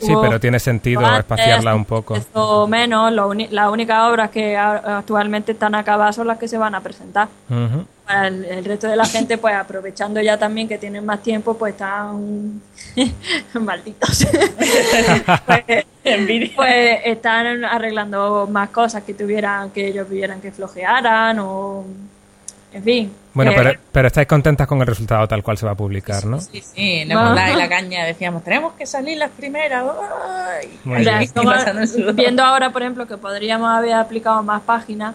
S1: Sí,
S2: Hubo-
S1: pero tiene sentido
S2: antes,
S1: espaciarla un poco.
S2: O menos, las únicas obras que a- actualmente están acabadas son las que se van a presentar. Para el, el resto de la gente, pues aprovechando ya también que tienen más tiempo, pues están malditos. pues, pues están arreglando más cosas que tuvieran, que ellos vieran que flojearan o... En fin.
S1: Bueno,
S2: Eh,
S1: pero, pero estáis contentas con el resultado tal cual se va a publicar, ¿no?
S3: Sí, sí, nos
S2: Va.
S3: mandaba la caña, decíamos, tenemos que salir las primeras. ¡ay!
S1: Muy bien.
S3: Y
S2: como- viendo ahora, por ejemplo, que podríamos haber aplicado más páginas,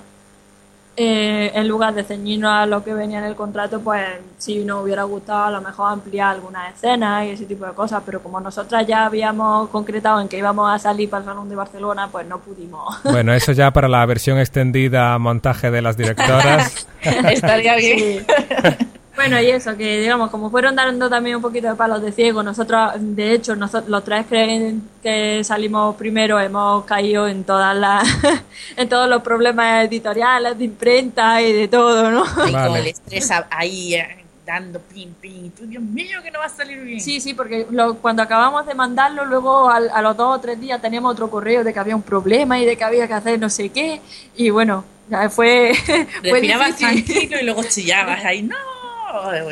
S2: eh, en lugar de ceñirnos a lo que venía en el contrato, pues si nos hubiera gustado a lo mejor ampliar algunas escenas y ese tipo de cosas, pero como nosotras ya habíamos concretado en que íbamos a salir para el Salón de Barcelona, pues no pudimos.
S1: Bueno, eso ya para la versión extendida montaje de las directoras.
S3: Estaría bien.
S2: Sí. Bueno, y eso, que digamos, como fueron dando también un poquito de palos de ciego, nosotros, de hecho, nosotros, los tres que, que salimos primero hemos caído en todas las, en todos los problemas editoriales, de imprenta y de todo, ¿no?
S3: Y
S1: Vale.
S3: con el estrés ahí eh, dando pim, pim. Tú, Dios mío, que no va a salir bien.
S2: Sí, sí, porque lo- cuando acabamos de mandarlo, luego al- a los dos o tres días teníamos otro correo de que había un problema y de que había que hacer no sé qué. Y bueno, ya fue, fue
S3: Respirabas
S2: difícil.
S3: tranquilo y luego chillabas ahí. No,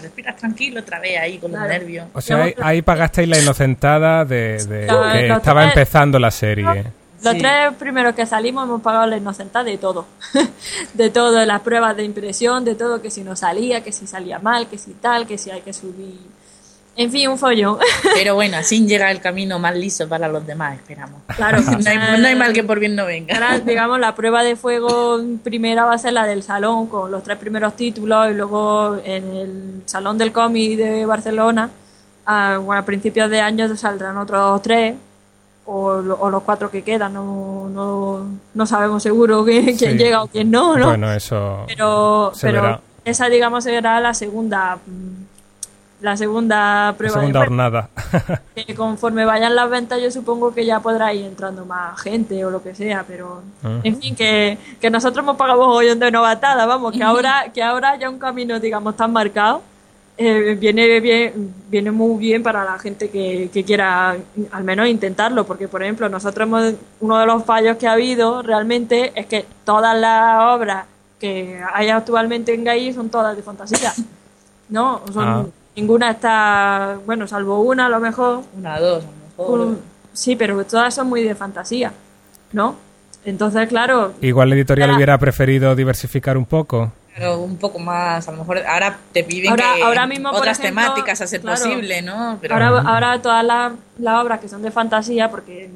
S3: respiras tranquilo otra vez ahí con
S2: Claro.
S3: los nervios.
S1: O sea, ahí, ahí pagasteis la inocentada de, que estaba empezando la serie.
S2: Los
S3: Sí.
S2: tres primeros que salimos hemos pagado la inocentada de todo. de todo, de las pruebas de impresión, de todo, que si no salía, que si salía mal, que si tal, que si hay que subir. En fin, un follón.
S3: Pero bueno, así llega el camino más liso para los demás, esperamos.
S2: claro.
S3: No hay, no hay mal que por bien no venga.
S2: Ahora, digamos, la prueba de fuego primera va a ser la del salón, con los tres primeros títulos, y luego en el Salón del Cómic de Barcelona, a, bueno, a principios de año saldrán otros tres, o, lo- o los cuatro que quedan, no, no, no sabemos seguro quién, quién
S1: Sí.
S2: llega o quién no, ¿no?
S1: Bueno, eso
S2: pero
S1: se
S2: pero
S1: verá.
S2: esa, digamos, será la segunda. La segunda
S1: La
S2: prueba
S1: segunda
S2: de
S1: hornada.
S2: que conforme vayan las ventas yo supongo que ya podrá ir entrando más gente o lo que sea, pero
S1: Ujú.
S2: en fin, que, que nosotros hemos pagado hoy de novatada, vamos, que ahora, que ahora ya un camino, digamos, tan marcado, eh, viene bien, viene muy bien para la gente que, que quiera al menos intentarlo, porque por ejemplo, nosotros hemos, uno de los fallos que ha habido realmente es que todas las obras que hay actualmente en GAI son todas de fantasía. ¿No? Son,
S1: Ah.
S2: Ninguna está, bueno, salvo una a lo mejor,
S3: Una, dos, a lo mejor.
S2: un- sí, pero todas son muy de fantasía, ¿no? Entonces, claro,
S1: Igual la editorial
S2: Era-
S1: hubiera preferido diversificar un poco.
S3: un poco más, a lo mejor ahora te piden
S2: ahora,
S3: que
S2: ahora mismo,
S3: otras
S2: ejemplo,
S3: temáticas a ser posible, ¿no?
S2: Pero... Ahora, ahora todas las, las, obras que son de fantasía, porque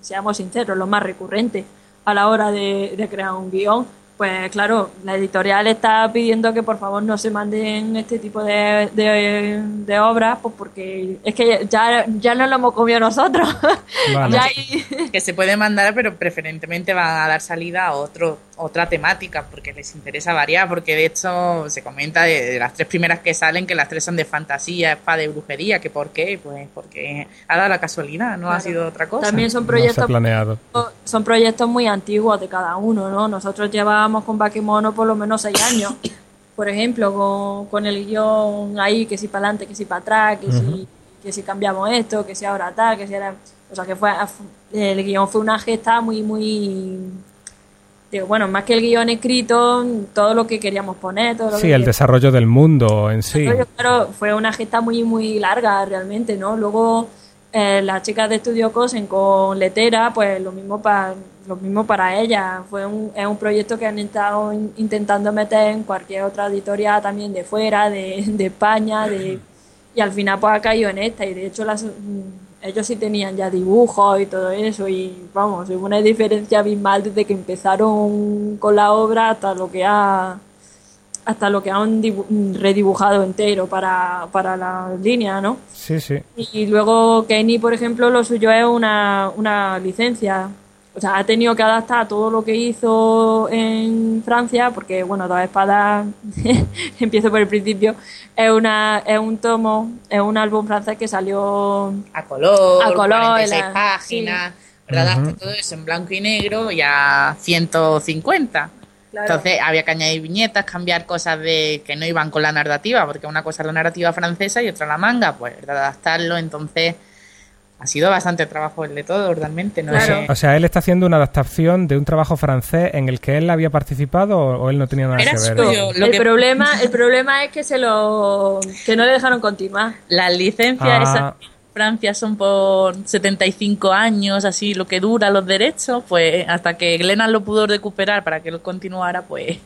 S2: seamos sinceros, lo más recurrente a la hora de, de crear un guion, pues claro, la editorial está pidiendo que por favor no se manden este tipo de, de, obras, pues porque es que ya, ya no lo hemos comido nosotros.
S3: Que se puede mandar, pero preferentemente van a dar salida a otro, otra temática, porque les interesa variar, porque de hecho se comenta de, las tres primeras que salen que las tres son de fantasía, espada y brujería, que por qué, pues porque ha dado la casualidad, no ha sido otra cosa.
S2: También son proyectos, son proyectos muy antiguos de cada uno, ¿no? Nosotros llevamos con Bakemono por lo menos seis años. Por ejemplo, con, con el guion ahí, que si para adelante, que si para atrás, que, si, que si cambiamos esto, que si ahora tal, que si era... O sea, que fue el guion fue una gesta muy, muy... Digo, bueno, más que el guion escrito, todo lo que queríamos poner. Todo lo
S1: sí, el desarrollo del mundo en sí.
S2: Claro, fue una gesta muy, muy larga realmente, ¿no? Luego eh, las chicas de Estudio Cosen con Letera, pues lo mismo para lo mismo para ella. Fue un, es un proyecto que han estado intentando meter en cualquier otra editorial también de fuera, de, de España, de, y al final pues ha caído en esta. Y de hecho las, ellos sí tenían ya dibujos y todo eso. Y vamos, hubo una diferencia abismal desde que empezaron con la obra hasta lo que ha hasta lo que han redibujado entero para, para la línea, ¿no?
S1: Sí, sí.
S2: Y luego Kenny, por ejemplo, lo suyo es una, una licencia. O sea, ha tenido que adaptar todo lo que hizo en Francia, porque, bueno, Dos Espadas, empiezo por el principio, es, una, es un tomo, es un álbum francés que salió...
S3: A color, a color 46 páginas, ¿verdad? Todo eso en blanco y negro y a 150. Entonces había que añadir viñetas, cambiar cosas de que no iban con la narrativa, porque una cosa es la narrativa francesa y otra la manga, pues adaptarlo, entonces ha sido bastante trabajo el de todo, realmente. No
S1: O sea, él está haciendo una adaptación de un trabajo francés en el que él había participado o, él no tenía nada que ver.
S2: el, problema, el problema es que se lo que no le dejaron continuar.
S3: La licencia ah. Francia son por 75 años, así lo que dura los derechos, pues hasta que Glenn lo pudo recuperar para que lo continuara, pues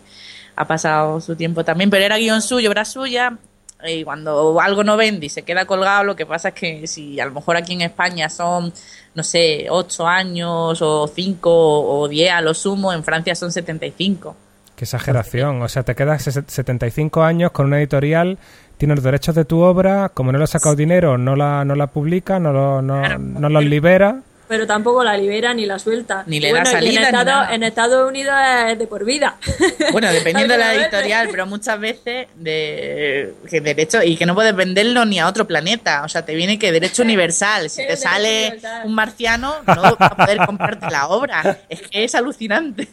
S3: ha pasado su tiempo también, pero era guion suyo, obra suya, y cuando algo no vende y se queda colgado, lo que pasa es que si a lo mejor aquí en España son, no sé, 8 años o 5 o 10 a lo sumo, en Francia son 75.
S1: Qué exageración, o sea, te quedas 75 años con una editorial tiene los derechos de tu obra, como no le ha sacado dinero, no la, no la publica, no, lo, no, no los libera
S2: pero tampoco la libera ni la suelta.
S3: Ni le da salida.
S2: En, Estados Unidos es de por vida.
S3: Bueno, dependiendo de la editorial, pero muchas veces de que derecho y que no puedes venderlo ni a otro planeta. O sea, te viene que derecho universal. Si te sale un marciano, no vas a poder comprarte la obra. Es que es alucinante.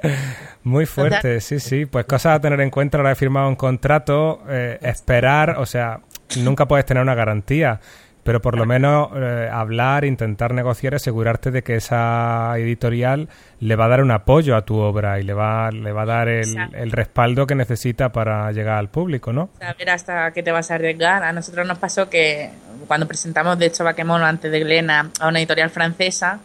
S1: Muy fuerte, sí, sí. Pues cosas a tener en cuenta ahora he firmado un contrato, eh, esperar, o sea, nunca puedes tener una garantía pero por lo menos eh, hablar, intentar negociar, asegurarte de que esa editorial le va a dar un apoyo a tu obra y le va, le va a dar el, respaldo que necesita para llegar al público, ¿no?
S3: A ver hasta qué te vas a arriesgar. A nosotros nos pasó que cuando presentamos, de hecho, Baquemono antes de Glena a una editorial francesa,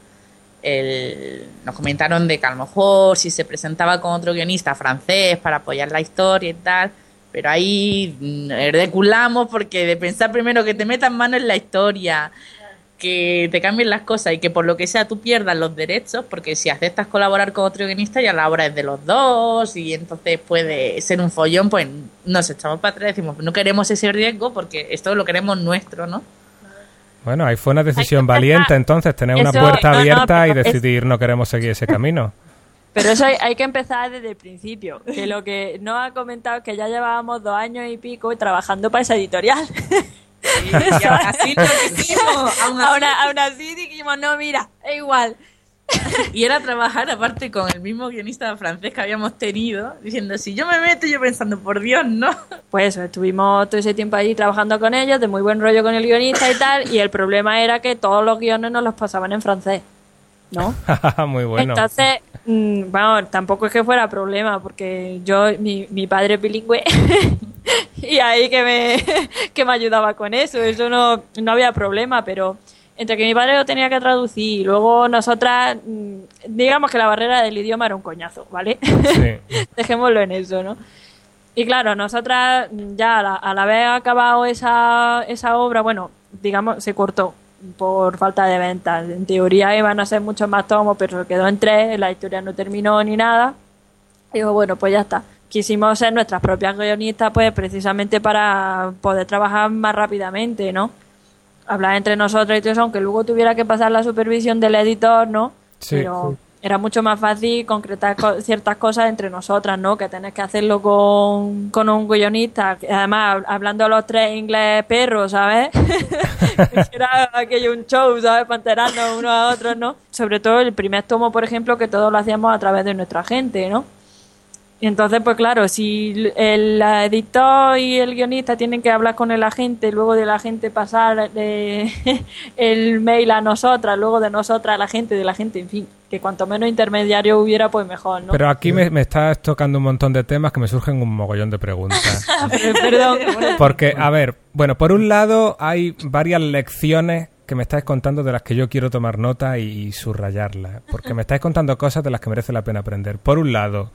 S3: nos comentaron de que a lo mejor si se presentaba con otro guionista francés para apoyar la historia y tal, pero ahí mm, reculamos porque de pensar primero que te metan mano en la historia, que te cambien las cosas y que por lo que sea tú pierdas los derechos, porque si aceptas colaborar con otro guionista ya la obra es de los dos y entonces puede ser un follón, pues nos echamos para atrás y decimos, no queremos ese riesgo porque esto lo queremos nuestro, ¿no?
S1: Bueno, ahí fue una decisión valiente entonces, tener una puerta abierta y decidir no queremos seguir ese camino.
S2: Pero eso hay, que empezar desde el principio. Que lo que no ha comentado es que ya llevábamos dos años y pico trabajando para esa editorial.
S3: y aún así
S2: Aún, así dijimos, no, mira, es igual.
S3: y era trabajar aparte con el mismo guionista francés que habíamos tenido, diciendo, si yo me meto, yo pensando, por Dios, no.
S2: Pues estuvimos todo ese tiempo ahí trabajando con ellos, de muy buen rollo con el guionista y tal, y el problema era que todos los guiones nos los pasaban en francés. ¿No?
S1: Muy bueno.
S2: Entonces, mm, bueno, tampoco es que fuera problema, porque yo, mi, mi padre es bilingüe, y ahí que me, que me ayudaba con eso, eso no, no había problema, pero entre que mi padre lo tenía que traducir y luego nosotras, mm, digamos que la barrera del idioma era un coñazo, ¿vale? Sí. Dejémoslo en eso, ¿no? Y claro, nosotras ya a la, a la vez acabado esa, esa obra, bueno, digamos, se cortó por falta de ventas. En teoría iban a ser muchos más tomos, pero se quedó en tres, la historia no terminó ni nada. Y digo, bueno, pues ya está. Quisimos ser nuestras propias guionistas, pues precisamente para poder trabajar más rápidamente, ¿no? Hablar entre nosotros y todo eso, aunque luego tuviera que pasar la supervisión del editor, ¿no?
S1: Sí.
S2: Pero era mucho más fácil concretar co- ciertas cosas entre nosotras, ¿no? Que tenés que hacerlo con, con un guionista. Además, hab- hablando los tres inglés perros, ¿sabes? era aquello un show, ¿sabes? Para enterarnos unos a otros, ¿no? Sobre todo el primer tomo, por ejemplo, que todos lo hacíamos a través de nuestra gente, ¿no? Y entonces, pues claro, si el editor y el guionista tienen que hablar con el agente, luego de la agente pasar de- el mail a nosotras, luego de nosotras a la gente, de la gente, en fin, que cuanto menos intermediario hubiera, pues mejor, ¿no?
S1: Pero aquí me, me estás tocando un montón de temas que me surgen un mogollón de preguntas.
S2: Perdón.
S1: Porque, a ver, bueno, por un lado hay varias lecciones que me estáis contando de las que yo quiero tomar nota y, subrayarlas. Porque me estáis contando cosas de las que merece la pena aprender. Por un lado,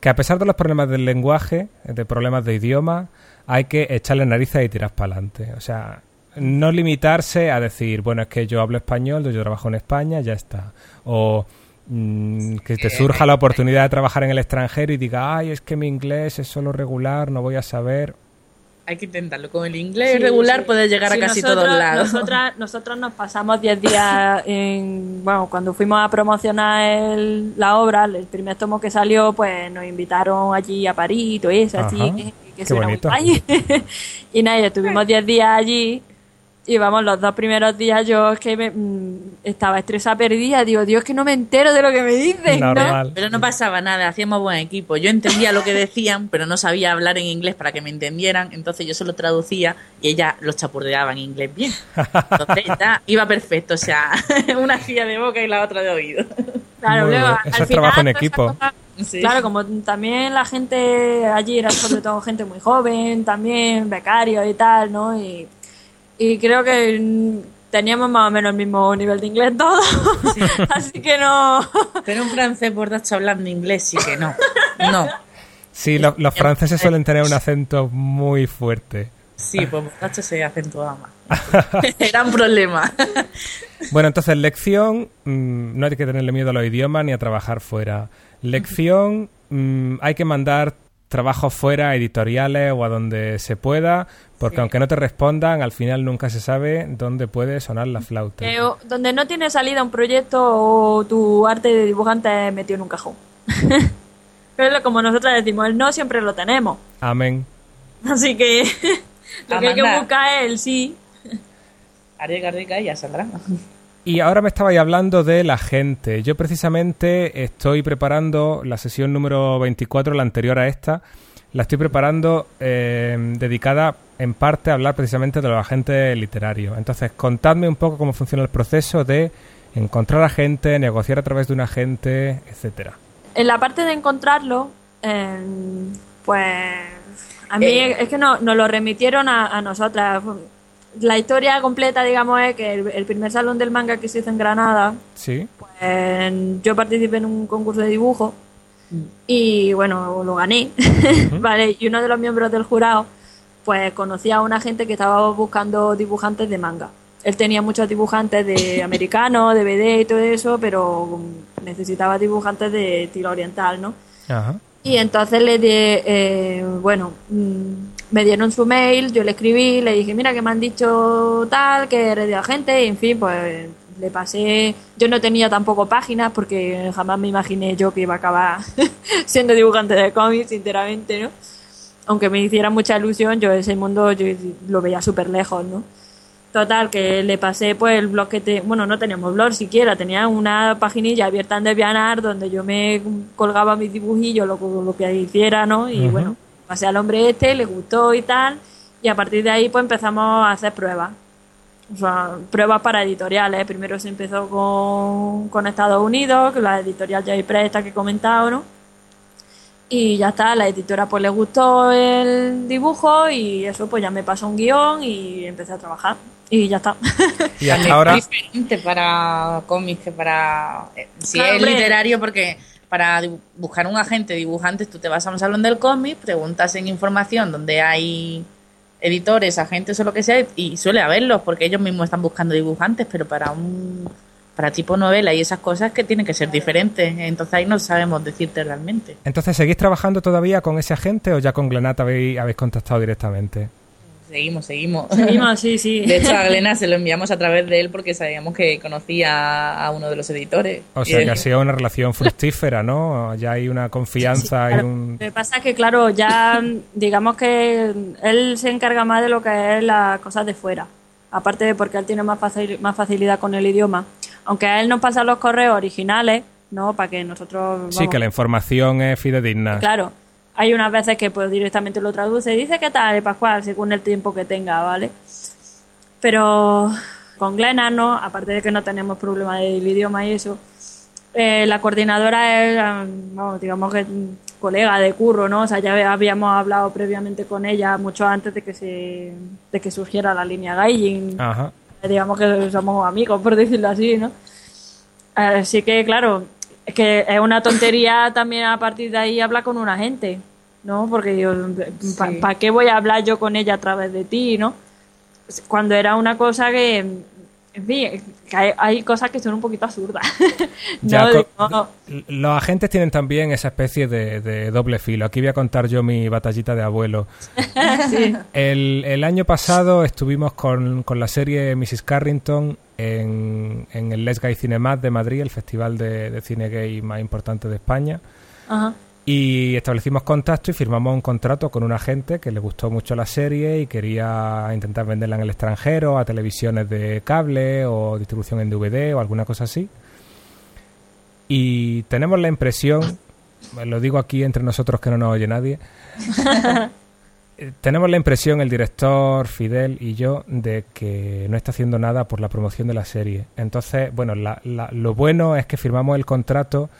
S1: que a pesar de los problemas del lenguaje, de problemas de idioma, hay que echarle narices y tirar para adelante. O sea, no limitarse a decir, bueno, es que yo hablo español, yo trabajo en España, ya está. O mm, que te surja la oportunidad de trabajar en el extranjero y diga, ay, es que mi inglés es solo regular, no voy a saber.
S3: Hay que intentarlo. Con el inglés
S2: Sí,
S3: regular
S2: sí.
S3: puedes llegar
S2: Sí,
S3: a casi
S2: nosotros-
S3: todos lados.
S2: Nosotras, nosotros nos pasamos 10 días en. Bueno, cuando fuimos a promocionar el- la obra, el primer tomo que salió, pues nos invitaron allí a París y todo eso,
S1: Ajá,
S2: así, que
S1: qué
S2: era muy
S1: bonito.
S2: y nada, estuvimos 10 días allí. Y vamos, los dos primeros días yo es que me- mm, estaba estresada perdida. Digo, Dios, que no me entero de lo que me dicen. ¿no?
S3: Pero no pasaba nada, hacíamos buen equipo. Yo entendía lo que decían, pero no sabía hablar en inglés para que me entendieran, entonces yo solo traducía y ella los chapurdeaba en inglés bien. Entonces ya iba perfecto, o sea, una hacía de boca y la otra de oído.
S2: Claro, luego, al
S1: Eso es
S2: final,
S1: trabajo en equipo.
S3: Sí.
S2: Claro, como también la gente allí era sobre todo gente muy joven, también becarios y tal, ¿no? Y, y creo que teníamos más o menos el mismo nivel de inglés todos, así que no...
S3: Pero un francés borracho hablando inglés sí que no. No.
S1: Sí, lo- los franceses suelen tener un acento muy fuerte.
S3: Sí, pues borracho se acentuaba más. Era un problema.
S1: Bueno, entonces, lección, mm, no hay que tenerle miedo a los idiomas ni a trabajar fuera. Lección, mm, hay que mandar trabajos fuera, editoriales o a donde se pueda, porque
S3: Sí.
S1: aunque no te respondan, al final nunca se sabe dónde puede sonar la flauta.
S2: o- donde no tiene salida un proyecto o tu arte de dibujante es metido en un cajón. Pero como nosotros decimos, el no siempre lo tenemos.
S1: Amén.
S2: Así que lo que hay que buscar es el sí.
S3: Arriesga, arriesga y ya saldrá.
S1: Y ahora me estabais hablando de la gente. Yo precisamente estoy preparando la sesión número 24, la anterior a esta. La estoy preparando eh, dedicada en parte a hablar precisamente de los agentes literarios. Entonces, contadme un poco cómo funciona el proceso de encontrar agente, negociar a través de un agente, etcétera.
S2: En la parte de encontrarlo, eh, pues a mí
S3: Eh.
S2: es que no, nos lo remitieron a, a nosotras. La historia completa, digamos, es que el, el primer salón del manga que se hizo en Granada,
S1: ¿Sí?
S2: pues yo participé en un concurso de dibujo y bueno, lo gané, ¿vale? Y uno de los miembros del jurado, pues conocía a una gente que estaba buscando dibujantes de manga. Él tenía muchos dibujantes de americano, de BD y todo eso, pero necesitaba dibujantes de estilo oriental, ¿no?
S1: Ajá.
S2: Y entonces le di, eh, bueno, mm, me dieron su mail, yo le escribí, le dije, mira que me han dicho tal, que eres de agente, y en fin, pues le pasé, yo no tenía tampoco páginas porque jamás me imaginé yo que iba a acabar siendo dibujante de cómics, sinceramente, ¿no? Aunque me hiciera mucha ilusión, yo ese mundo yo lo veía súper lejos, ¿no? Total, que le pasé pues el blog que te... Bueno, no teníamos blog siquiera, tenía una paginilla abierta en DeviantArt donde yo me colgaba mis dibujillos, lo, lo que hiciera, ¿no? Y bueno, pasé al hombre este, le gustó y tal, y a partir de ahí pues empezamos a hacer pruebas. O sea, pruebas para editoriales. Primero se empezó con, con Estados Unidos, que la editorial J. Press esta que he comentado, ¿no? Y ya está, la editora pues le gustó el dibujo y eso pues ya me pasó un guion y empecé a trabajar. Y ya está.
S1: Y hasta ahora...
S3: Es diferente para cómics que para. eh, Si
S2: Claro,
S3: es
S2: hombre.
S3: literario, porque para buscar un agente dibujante, tú te vas a un salón del cómic, preguntas en información donde hay editores, agentes o lo que sea, y suele haberlos, porque ellos mismos están buscando dibujantes, pero para un para tipo novela y esas cosas que tienen que ser diferentes. Entonces ahí no sabemos decirte realmente.
S1: Entonces, ¿seguís trabajando todavía con ese agente o ya con Glenat habéis, habéis contactado directamente?
S3: Seguimos, seguimos.
S2: Seguimos, sí, sí.
S3: De hecho, a Glena se lo enviamos a través de él porque sabíamos que conocía a uno de los editores.
S1: O sea, que ha sido una relación fructífera, ¿no? Ya hay una confianza y un...
S2: Lo que pasa es que, claro, ya digamos que él se encarga más de lo que es las cosas de fuera. Aparte de porque él tiene más, más facilidad con el idioma. Aunque a él nos pasan los correos originales, ¿no? Para que nosotros...
S1: Sí, que la información es fidedigna.
S2: Claro hay unas veces que pues directamente lo traduce y dice qué tal, Pascual, según el tiempo que tenga, ¿vale? Pero con Glena no, aparte de que no tenemos problema del idioma y eso, eh, la coordinadora es, vamos, digamos que colega de curro, ¿no? O sea, ya habíamos hablado previamente con ella mucho antes de que se de que surgiera la línea Gaijin. Ajá. Digamos que somos amigos, por decirlo así, ¿no? Así que, claro, es que es una tontería también a partir de ahí hablar con una gente, ¿no? Porque yo, ¿para qué voy a hablar yo con ella a través de ti, no? Cuando era una cosa que, en fin, hay, cosas que son un poquito absurdas.
S1: Los agentes tienen también esa especie de, doble filo. Aquí voy a contar yo mi batallita de abuelo. el, el, año pasado estuvimos con, con la serie Mrs. Carrington en, el Les Gay Cinemat de Madrid, el festival de, cine gay más importante de España. Y establecimos contacto y firmamos un contrato con un agente que le gustó mucho la serie y quería intentar venderla en el extranjero, a televisiones de cable o distribución en DVD o alguna cosa así. Y tenemos la impresión, lo digo aquí entre nosotros que no nos oye nadie, Eh, tenemos la impresión, el director Fidel y yo, de que no está haciendo nada por la promoción de la serie. Entonces, bueno, lo bueno es que firmamos el contrato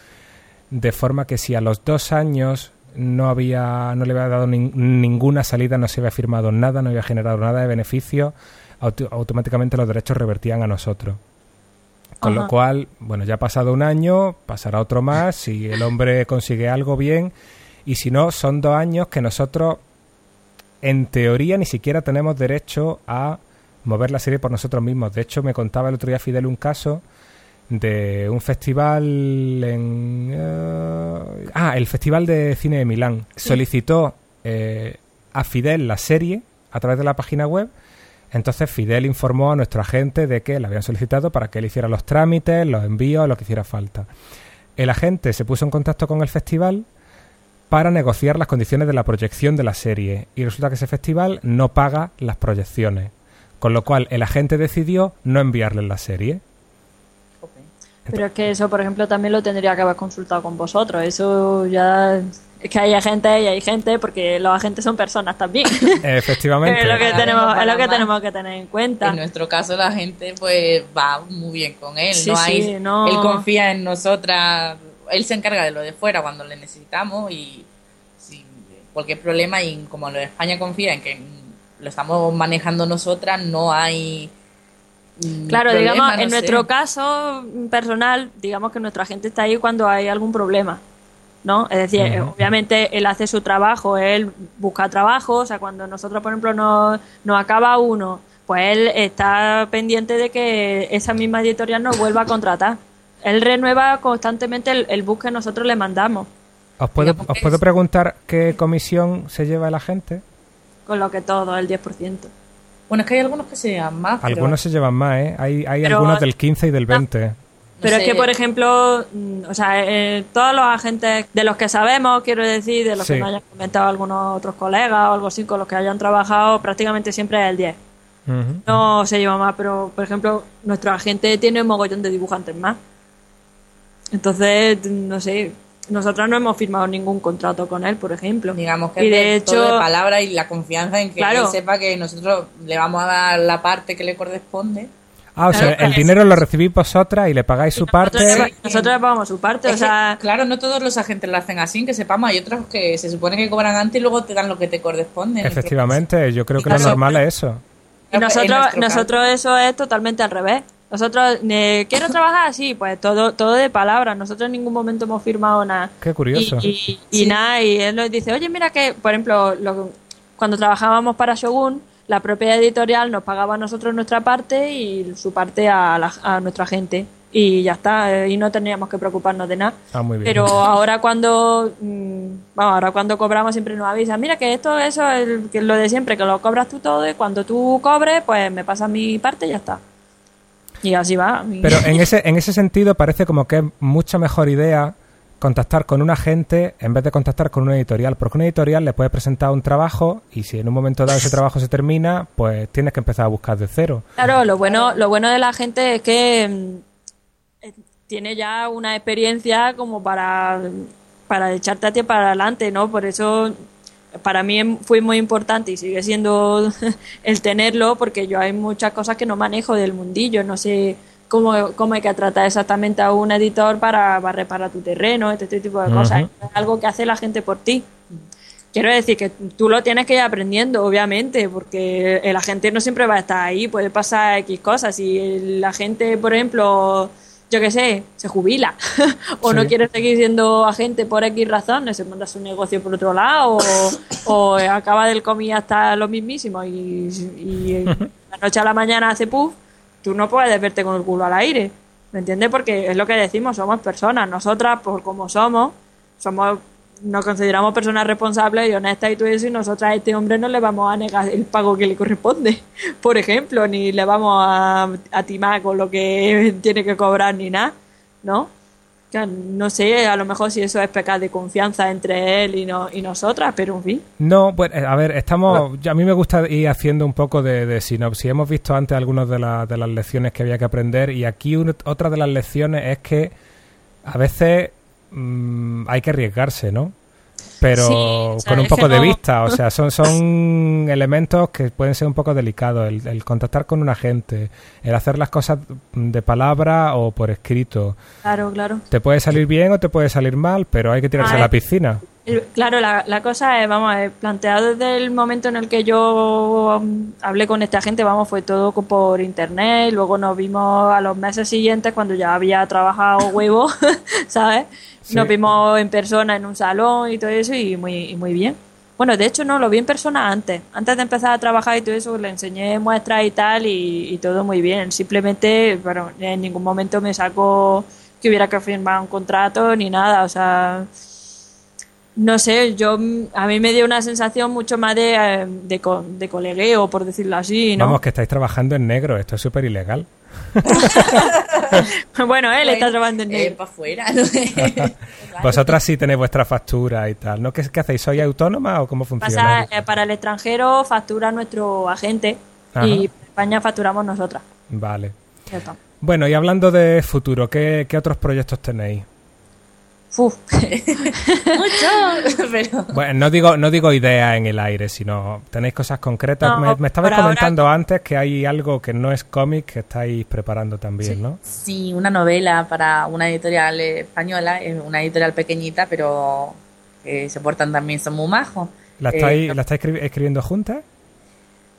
S1: de forma que si a los dos años no había no le había dado ninguna salida, no se había firmado nada, no había generado nada de beneficio, automáticamente los derechos revertían a nosotros. Con lo cual, bueno, ya ha pasado un año, pasará otro más, si el hombre consigue algo bien, y si no, son dos años que nosotros en teoría ni siquiera tenemos derecho a mover la serie por nosotros mismos. De hecho, me contaba el otro día Fidel un caso de un festival en... Eh, ah, el Festival de Cine de Milán. Solicitó eh, a Fidel la serie a través de la página web. Entonces Fidel informó a nuestro agente de que la habían solicitado para que él hiciera los trámites, los envíos, lo que hiciera falta. El agente se puso en contacto con el festival para negociar las condiciones de la proyección de la serie y resulta que ese festival no paga las proyecciones, con lo cual el agente decidió no enviarle la serie.
S2: Pero es que eso, por ejemplo, también lo tendría que haber consultado con vosotros. Eso ya es que hay gente y hay gente porque los agentes son personas también.
S1: Efectivamente.
S2: es lo que tenemos, es lo que tenemos que tener en cuenta.
S3: En nuestro caso la gente pues va muy bien con él. no hay, Él confía en nosotras él se encarga de lo de fuera cuando le necesitamos y si cualquier problema y como lo de España confía en que lo estamos manejando nosotras, no hay...
S2: Claro, digamos, en nuestro caso personal, digamos que nuestra gente está ahí cuando hay algún problema, ¿no? Es decir, obviamente él hace su trabajo, él busca trabajo, o sea, cuando nosotros, por ejemplo, nos, nos acaba uno, pues él está pendiente de que esa misma editorial nos vuelva a contratar él renueva constantemente el, el bus que nosotros le mandamos.
S1: ¿Os puedo, ¿Os puedo preguntar qué comisión se lleva la gente?
S2: Con lo que todo, el 10%.
S3: Bueno, es que hay algunos que se llevan más.
S1: Algunos se llevan más, ¿eh? Hay, hay algunos del 15 y del 20.
S2: pero es que, por ejemplo, mm, o sea, eh, todos los agentes de los que sabemos, quiero decir, de los que me hayan comentado algunos otros colegas o algo así, con los que hayan trabajado, prácticamente siempre es el 10. No se lleva más, pero, por ejemplo, nuestro agente tiene un mogollón de dibujantes más. Entonces, no sé, nosotros no hemos firmado ningún contrato con él, por ejemplo.
S3: Digamos que y de hecho, todo de palabra y la confianza en que él sepa que nosotros le vamos a dar la parte que le corresponde.
S1: Ah, o sea, el dinero lo recibís vosotras y le pagáis su parte.
S2: Nosotros, le pagamos su parte, o sea...
S3: claro, no todos los agentes lo hacen así, que sepamos. Hay otros que se supone que cobran antes y luego te dan lo que te corresponde.
S1: Efectivamente, yo creo que lo normal es eso.
S2: Y nosotros, nosotros eso es totalmente al revés. Nosotros, eh, quiero trabajar así, pues todo todo de palabras. Nosotros en ningún momento hemos firmado nada.
S1: Qué curioso.
S2: Y, y, nada, y él nos dice, oye, mira que, por ejemplo, lo, cuando trabajábamos para Shogun, la propia editorial nos pagaba a nosotros nuestra parte y su parte a, la, a nuestra gente y ya está, eh, y no tendríamos que preocuparnos de nada.
S1: Ah, muy bien.
S2: Pero ahora cuando mm, vamos, ahora cuando cobramos siempre nos avisan, mira que esto eso es lo de siempre, que lo cobras tú todo y cuando tú cobres, pues me pasas mi parte y ya está. Y así va.
S1: Pero en ese en ese sentido parece como que es mucha mejor idea contactar con un agente en vez de contactar con una editorial, porque una editorial le puede presentar un trabajo y si en un momento dado ese trabajo se termina, pues tienes que empezar a buscar de cero.
S2: Claro, lo bueno lo bueno de la gente es que mm, tiene ya una experiencia como para, para echarte a ti para adelante, ¿no? Por eso para mí fue muy importante y sigue siendo el tenerlo porque yo hay muchas cosas que no manejo del mundillo, no sé cómo, cómo hay que tratar exactamente a un editor para, reparar tu terreno, este, este tipo de cosas. Es algo que hace la gente por ti. Quiero decir que tú lo tienes que ir aprendiendo, obviamente, porque el agente no siempre va a estar ahí, puede pasar X cosas. Si la gente, por ejemplo, yo qué sé, se jubila. O no quiere seguir siendo agente por X razones, se monta su negocio por otro lado o, acaba del comi hasta lo mismísimo y, y la noche a la mañana hace puff, tú no puedes verte con el culo al aire, ¿me entiendes? Porque es lo que decimos, somos personas, nosotras por como somos, somos nos consideramos personas responsables y honestas y todo eso, y nosotras a este hombre no le vamos a negar el pago que le corresponde, por ejemplo, ni le vamos a, a timar con lo que tiene que cobrar ni nada, ¿no? no sé, a lo mejor si eso es pecado de confianza entre él y, no, y nosotras, pero en fin.
S1: No, pues a ver, estamos. A mí me gusta ir haciendo un poco de, de sinopsis. Hemos visto antes algunas de, de las lecciones que había que aprender, y aquí otra de las lecciones es que a veces mmm, hay que arriesgarse, ¿no? Pero con un poco de vista, o sea, son, son elementos que pueden ser un poco delicados. El, contactar con un agente, el hacer las cosas de palabra o por escrito.
S2: Claro, claro.
S1: Te puede salir bien o te puede salir mal, pero hay que tirarse a, la piscina.
S2: Claro, la, la cosa es, vamos, planteado desde el momento en el que yo um, hablé con esta gente, vamos, fue todo por internet, luego nos vimos a los meses siguientes cuando ya había trabajado huevo, ¿sabes? Nos vimos en persona en un salón y todo eso y muy, muy bien. Bueno, de hecho no, lo vi en persona antes. Antes de empezar a trabajar y todo eso, le enseñé muestras y tal y, todo muy bien. Simplemente, bueno, en ningún momento me sacó que hubiera que firmar un contrato ni nada. O sea, no sé, yo a mí me dio una sensación mucho más de, eh, de, de colegueo, por decirlo así, ¿no?
S1: Vamos, que estáis trabajando en negro, esto es súper ilegal.
S2: bueno, él está trabajando en negro.
S3: para afuera.
S1: Vosotras sí tenéis vuestra factura y tal, ¿no? ¿Qué, qué hacéis? ¿Sois autónoma o cómo funciona?
S2: Eh, para el extranjero factura nuestro agente y para España facturamos nosotras.
S1: Vale. Bueno, y hablando de futuro, ¿qué, qué otros proyectos tenéis?
S3: Mucho, pero...
S1: Bueno, no digo, no digo ideas en el aire, sino tenéis cosas concretas. me, me estabas comentando antes que hay algo que no es cómic que estáis preparando también, ¿no?
S3: Sí, una novela para una editorial española, es una editorial pequeñita, pero se portan también, son muy majos.
S1: ¿La estáis, eh, ¿la estáis escribiendo juntas?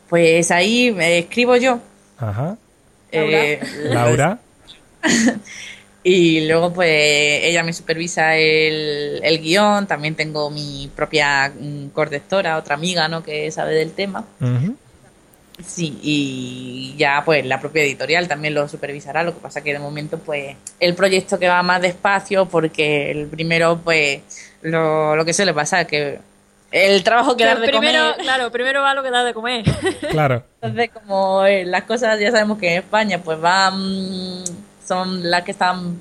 S3: Pues ahí escribo yo.
S1: Ajá.
S3: Eh,
S1: Laura.
S3: Y luego, pues, ella me supervisa el, el guion. También tengo mi propia mm, correctora, otra amiga, ¿no? Que sabe del tema. Sí, y ya, pues, la propia editorial también lo supervisará. Lo que pasa que de momento, pues, el proyecto que va más despacio, porque el primero, pues, lo, lo que suele pasar, que el trabajo que da de
S2: primero, Claro, primero va lo que da de comer.
S1: Claro.
S3: Entonces, como eh, las cosas ya sabemos que en España, pues van son las que están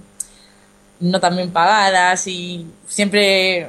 S3: no tan bien pagadas y siempre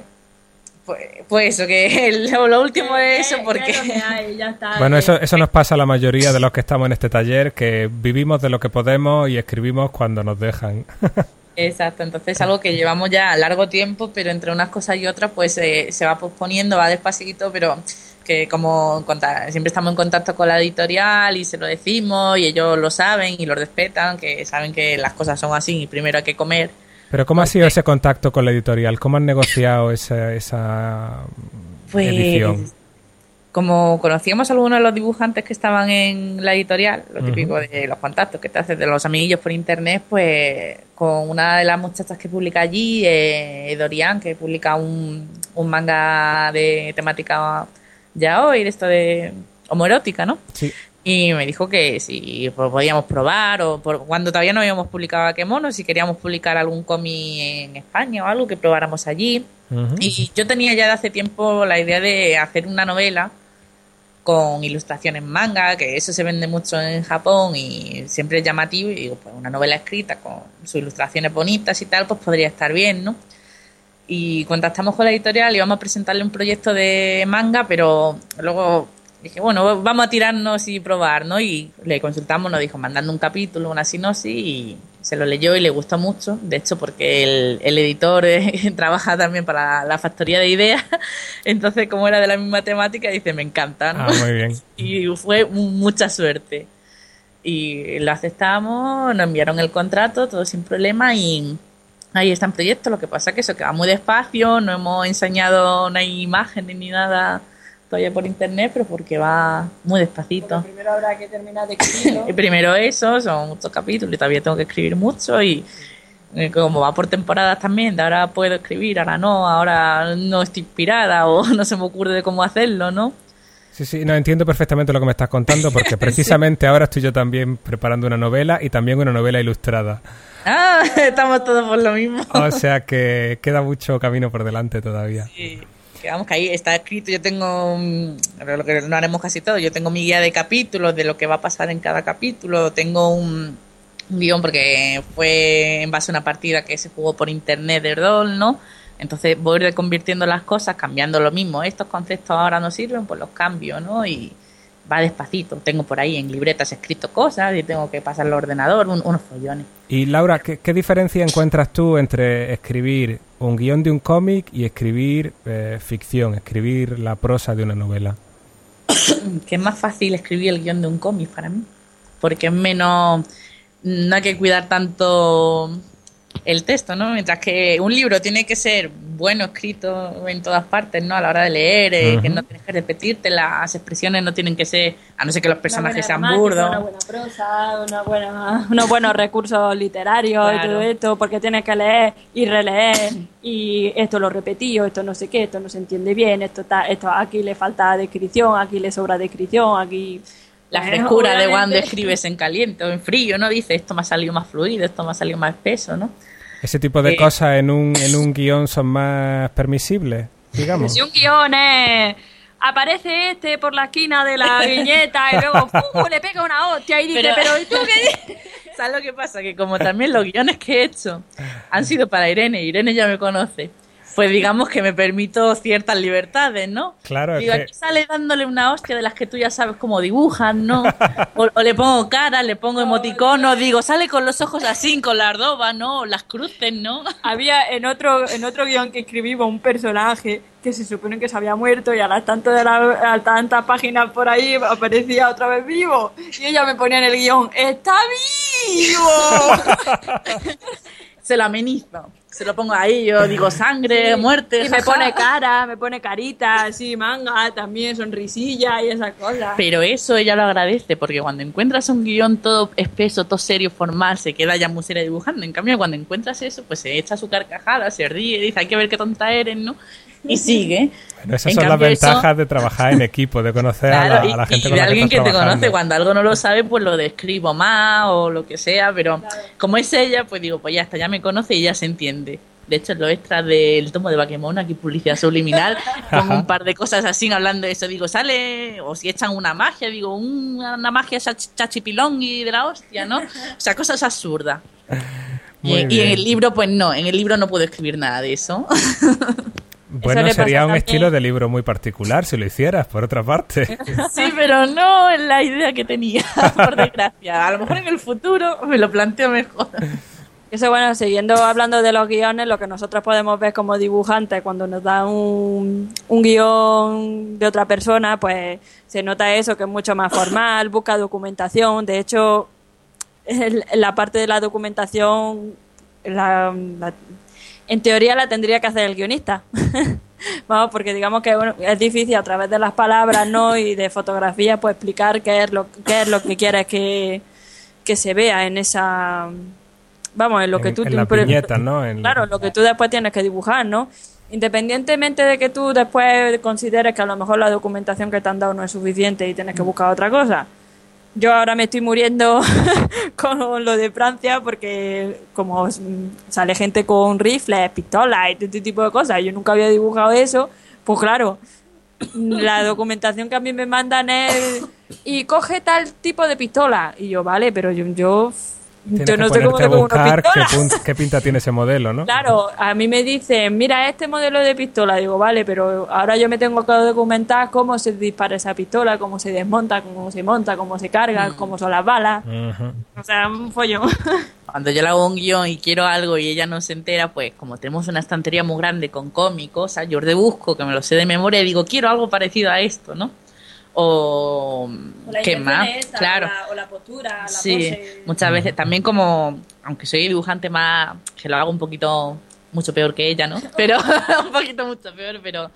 S3: pues, pues eso, que lo, último es eso porque...
S1: bueno, eso, eso nos pasa a la mayoría de los que estamos en este taller, que vivimos de lo que podemos y escribimos cuando nos dejan.
S3: Exacto, entonces es algo que llevamos ya a largo tiempo, pero entre unas cosas y otras pues se va posponiendo, va despacito, pero que como siempre estamos en contacto con la editorial y se lo decimos y ellos lo saben y lo respetan, que saben que las cosas son así y primero hay que comer.
S1: Pero ¿cómo ha sido ese contacto con la editorial? ¿Cómo han negociado esa, esa
S3: pues,
S1: edición?
S3: como conocíamos a algunos de los dibujantes que estaban en la editorial, lo típico de los contactos que te haces de los amiguillos por internet, pues con una de las muchachas que publica allí, eh, Dorian, que publica un, un manga de temática ya hoy, de esto de homoerótica, ¿no?
S1: Sí.
S3: Y me dijo que si podíamos probar, o por, cuando todavía no habíamos publicado Akemono, si queríamos publicar algún cómic en España o algo, que probáramos allí. Y yo tenía ya de hace tiempo la idea de hacer una novela con ilustraciones manga, que eso se vende mucho en Japón y siempre es llamativo. Y digo, pues una novela escrita con sus ilustraciones bonitas y tal, pues podría estar bien, ¿no? Y contactamos con la editorial y íbamos a presentarle un proyecto de manga, pero luego dije, bueno, vamos a tirarnos y probar, ¿no? Y le consultamos, nos dijo, mandando un capítulo, una sinopsis, y se lo leyó y le gustó mucho. De hecho, porque el, el editor trabaja también para la factoría de ideas, entonces, como era de la misma temática, dice, me encanta, ¿no?
S1: Ah, muy bien.
S3: y fue mucha suerte. Y lo aceptamos, nos enviaron el contrato, todo sin problema, y ahí está en proyecto. Lo que pasa es que eso queda muy despacio, no hemos enseñado, hay imágenes ni nada todavía por internet, pero porque va muy despacito.
S2: primero habrá que terminar de escribirlo.
S3: Y primero eso, son muchos capítulos y todavía tengo que escribir mucho y como va por temporadas también, de ahora puedo escribir, ahora no, ahora no estoy inspirada o no se me ocurre de cómo hacerlo, ¿no?
S1: Sí, sí, no entiendo perfectamente lo que me estás contando porque precisamente ahora estoy yo también preparando una novela y también una novela ilustrada.
S3: Ah, estamos todos por lo mismo.
S1: O sea que queda mucho camino por delante todavía.
S3: Sí que vamos, que ahí está escrito, yo tengo, lo que no haremos casi todo, yo tengo mi guía de capítulos, de lo que va a pasar en cada capítulo, tengo un, guion porque fue en base a una partida que se jugó por internet de rol, ¿no? Entonces voy reconvirtiendo las cosas, cambiando lo mismo. Estos conceptos ahora no sirven, pues los cambio, ¿no? Y va despacito. Tengo por ahí en libretas escrito cosas y tengo que pasarlo al ordenador, unos follones.
S1: Y Laura, ¿qué, diferencia encuentras tú entre escribir un guion de un cómic y escribir eh, ficción, escribir la prosa de una novela?
S3: que es más fácil escribir el guion de un cómic para mí, porque es menos... No hay que cuidar tanto el texto, ¿no? Mientras que un libro tiene que ser bueno escrito en todas partes, ¿no? A la hora de leer, eh, que no tienes que repetirte, las expresiones no tienen que ser, a no ser que los personajes sean burdos.
S2: Una buena prosa, una buena, unos buenos recursos literarios y todo esto, porque tienes que leer y releer y esto lo repetí, esto no sé qué, esto no se entiende bien, esto está, esto aquí le falta descripción, aquí le sobra descripción, aquí
S3: la frescura de cuando escribes en caliente o en frío, ¿no? Dice, esto me ha salido más fluido, esto me ha salido más espeso, ¿no?
S1: Ese tipo de cosas en un, en un guion son más permisibles, digamos.
S2: Si un guion es aparece este por la esquina de la viñeta y luego le pega una hostia y dice, pero, ¿y tú qué
S3: ¿Sabes lo que pasa? Que como también los guiones que he hecho han sido para Irene, Irene ya me conoce, pues digamos que me permito ciertas libertades, ¿no?
S1: Claro,
S3: Digo, aquí sale dándole una hostia de las que tú ya sabes cómo dibujan, ¿no? O, le pongo cara, le pongo emoticono, digo, sale con los ojos así, con la ardoba, ¿no? Las cruces, ¿no?
S2: Había en otro, en otro guion que escribimos un personaje que se supone que se había muerto y a las tantas de la, tantas páginas por ahí aparecía otra vez vivo y ella me ponía en el guion ¡Está vivo!
S3: se lo amenizo se lo pongo ahí, yo digo sangre, muerte.
S2: Y me pone cara, me pone carita, así, manga, también sonrisilla y esas cosas.
S3: Pero eso ella lo agradece, porque cuando encuentras un guion todo espeso, todo serio, formal, se queda ya muy seria dibujando. En cambio, cuando encuentras eso, pues se echa su carcajada, se ríe, dice, hay que ver qué tonta eres, ¿no? Y sigue.
S1: Bueno, esas son las ventajas de trabajar en equipo, de conocer a, la, a, la, gente
S3: y de alguien que, te conoce. Cuando algo no lo sabe, pues lo describo más o lo que sea, pero como es ella, pues digo, pues ya está, ya me conoce y ya se entiende. De hecho, lo extra del tomo de Baquemón, aquí publicidad subliminal, con un par de cosas así hablando de eso. Digo, sale, o si echan una magia, digo, una, magia chachipilón y de la hostia, ¿no? O sea, cosas absurdas. Y, y, en el libro, pues no, en el libro no puedo escribir nada de eso.
S1: Bueno, sería un estilo de libro muy particular si lo hicieras, por otra parte.
S3: Sí, pero no es la idea que tenía, por desgracia. A lo mejor en el futuro me lo planteo mejor.
S2: Eso, bueno, siguiendo hablando de los guiones, lo que nosotros podemos ver como dibujantes cuando nos dan un, un guion de otra persona, pues se nota eso, que es mucho más formal, busca documentación. De hecho, la parte de la documentación, la, en teoría la tendría que hacer el guionista. Vamos, porque digamos que bueno, es difícil a través de las palabras, ¿no? Y de fotografías, pues explicar qué es lo, qué es lo que quieres que, que se vea en esa. Vamos, en lo que tú.
S1: En la ¿no? En
S2: claro, lo que tú después tienes que dibujar, ¿no? Independientemente de que tú después consideres que a lo mejor la documentación que te han dado no es suficiente y tienes que buscar otra cosa. Yo ahora me estoy muriendo con lo de Francia porque como sale gente con rifles, pistolas y este tipo de cosas, yo nunca había dibujado eso, pues claro, la documentación que a mí me mandan es y coge tal tipo de pistola y yo vale, pero yo, yo
S1: yo no sé cómo buscar qué, pinta tiene ese modelo, ¿no?
S2: Claro, a mí me dicen, mira este modelo de pistola. Digo, vale, pero ahora yo me tengo que documentar cómo se dispara esa pistola, cómo se desmonta, cómo se monta, cómo se carga, mm. cómo son las balas. O sea, un follón.
S3: Cuando yo le hago un guion y quiero algo y ella no se entera, pues como tenemos una estantería muy grande con cómicos, yo de busco, que me lo sé de memoria, y digo, quiero algo parecido a esto, ¿no? O, qué más claro.
S2: o la, postura la
S3: sí muchas veces también como aunque soy dibujante más que lo hago un poquito mucho peor que ella no pero un poquito mucho peor pero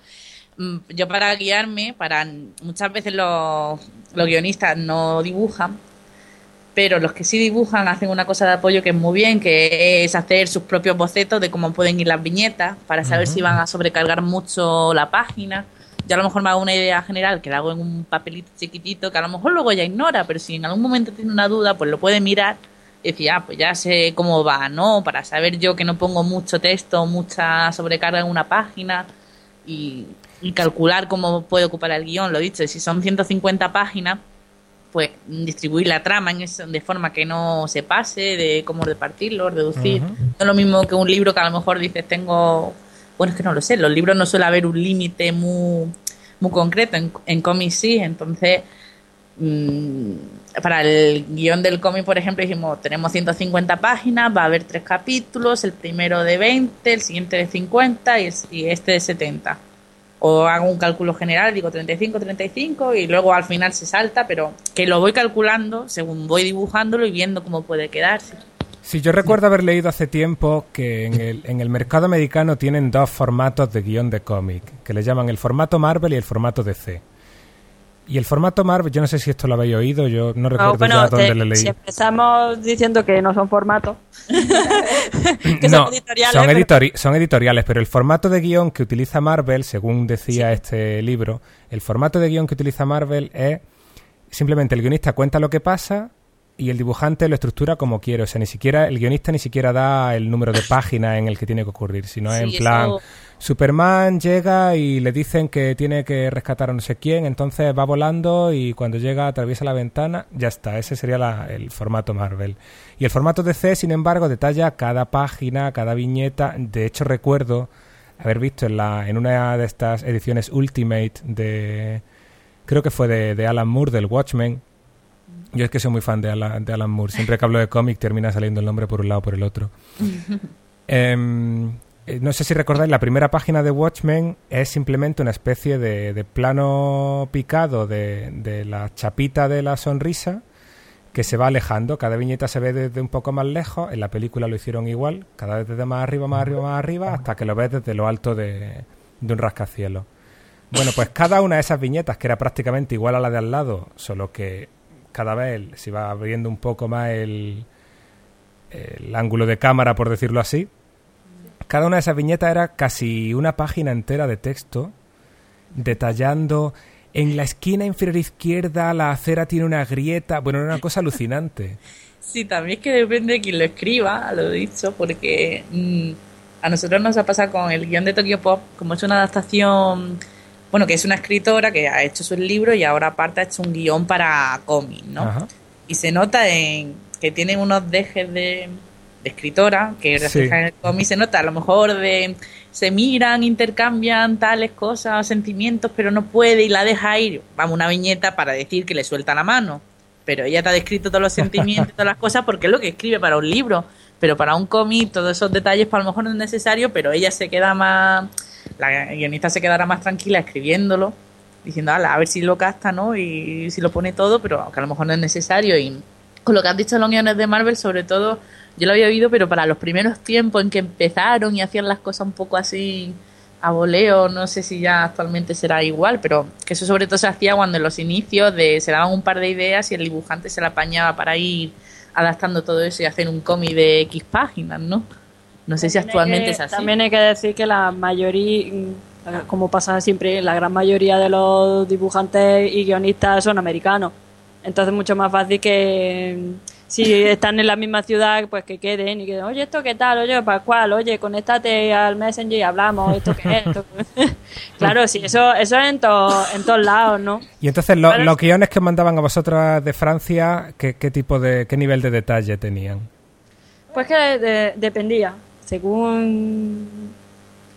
S3: mm, yo para guiarme para muchas veces los, los guionistas no dibujan pero los que sí dibujan hacen una cosa de apoyo que es muy bien, que es hacer sus propios bocetos de cómo pueden ir las viñetas para saber si van a sobrecargar mucho la página yo a lo mejor me hago una idea general que la hago en un papelito chiquitito que a lo mejor luego ya ignora, pero si en algún momento tiene una duda, pues lo puede mirar y decir, ah, pues ya sé cómo va, ¿no? Para saber yo que no pongo mucho texto, mucha sobrecarga en una página y, calcular cómo puede ocupar el guion, lo dicho, si son 150 páginas, pues distribuir la trama en eso, de forma que no se pase, de cómo repartirlo, reducir. No es lo mismo que un libro que a lo mejor dices, tengo bueno, es que no lo sé, los libros no suele haber un límite muy, muy concreto, en, en cómics sí, entonces mm, para el guion del cómic, por ejemplo, dijimos, tenemos 150 páginas, va a haber tres capítulos, el primero de 20, el siguiente de 50 y, y este de 70. O hago un cálculo general, digo 35, 35 y luego al final se salta, pero que lo voy calculando según voy dibujándolo y viendo cómo puede quedarse.
S1: Sí, yo recuerdo haber leído hace tiempo que en el, en el mercado americano tienen dos formatos de guion de cómic, que le llaman el formato Marvel y el formato DC. Y el formato Marvel, yo no sé si esto lo habéis oído, yo no recuerdo ya dónde le leí. Si
S2: empezamos diciendo que no son formatos,
S1: que son editoriales. Son, son editoriales, pero el formato de guion que utiliza Marvel, según decía este libro, el formato de guion que utiliza Marvel es simplemente el guionista cuenta lo que pasa y el dibujante lo estructura como quiere. O sea, ni siquiera el guionista ni siquiera da el número de página en el que tiene que ocurrir, sino en plan, Superman llega y le dicen que tiene que rescatar a no sé quién, entonces va volando y cuando llega atraviesa la ventana, ya está. Ese sería el formato Marvel. Y el formato DC, sin embargo, detalla cada página, cada viñeta. De hecho, recuerdo haber visto en, la, en una de estas ediciones Ultimate de... Creo que fue de, de Alan Moore, del Watchmen, yo es que soy muy fan de Alan, de Alan Moore. Siempre que hablo de cómic termina saliendo el nombre por un lado o por el otro. Em, eh, no sé si recordáis, la primera página de Watchmen es simplemente una especie de, plano picado de, la chapita de la sonrisa que se va alejando. Cada viñeta se ve desde un poco más lejos. En la película lo hicieron igual, cada vez desde más arriba, más arriba, más arriba, hasta que lo ves desde lo alto de, de un rascacielos. Bueno, pues cada una de esas viñetas, que era prácticamente igual a la de al lado, solo que cada vez se va abriendo un poco más el, el ángulo de cámara, por decirlo así. Cada una de esas viñetas era casi una página entera de texto detallando en la esquina inferior izquierda la acera tiene una grieta. Bueno, era una cosa alucinante.
S3: Sí, también es que depende de quién lo escriba, lo he dicho, porque mm, a nosotros nos ha pasado con el guion de Tokyo Pop, como es una adaptación bueno, que es una escritora que ha hecho su libro y ahora aparte ha hecho un guion para cómic, ¿no? Y se nota en que tiene unos dejes de, escritora que reflejan en el cómic, se nota a lo mejor de se miran, intercambian tales cosas, sentimientos, pero no puede y la deja ir. Vamos, una viñeta para decir que le suelta la mano. Pero ella te ha descrito todos los sentimientos y todas las cosas porque es lo que escribe para un libro. Pero para un cómic, todos esos detalles, para lo mejor no es necesario, pero ella se queda más la guionista se quedará más tranquila escribiéndolo, diciendo, a ver si lo casta, ¿no? Y si lo pone todo, pero que a lo mejor no es necesario. Y con lo que has dicho los guiones de Marvel, sobre todo, yo lo había oído, pero para los primeros tiempos en que empezaron y hacían las cosas un poco así a voleo, no sé si ya actualmente será igual, pero que eso sobre todo se hacía cuando en los inicios de, se daban un par de ideas y el dibujante se la apañaba para ir adaptando todo eso y hacer un cómic de X páginas, ¿no? No sé si actualmente es así.
S2: También hay que decir que la mayoría, como pasa siempre, la gran mayoría de los dibujantes y guionistas son americanos. Entonces es mucho más fácil que si están en la misma ciudad, pues que queden y que, oye, ¿esto qué tal? Oye, Pascual, oye, conéctate al Messenger y hablamos, ¿esto qué es? claro, sí, eso, eso es en, en todos lados, ¿no?
S1: Y entonces, los guiones que mandaban a vosotros de Francia, ¿qué, qué tipo de, qué nivel de detalle tenían?
S2: Pues que dependía, según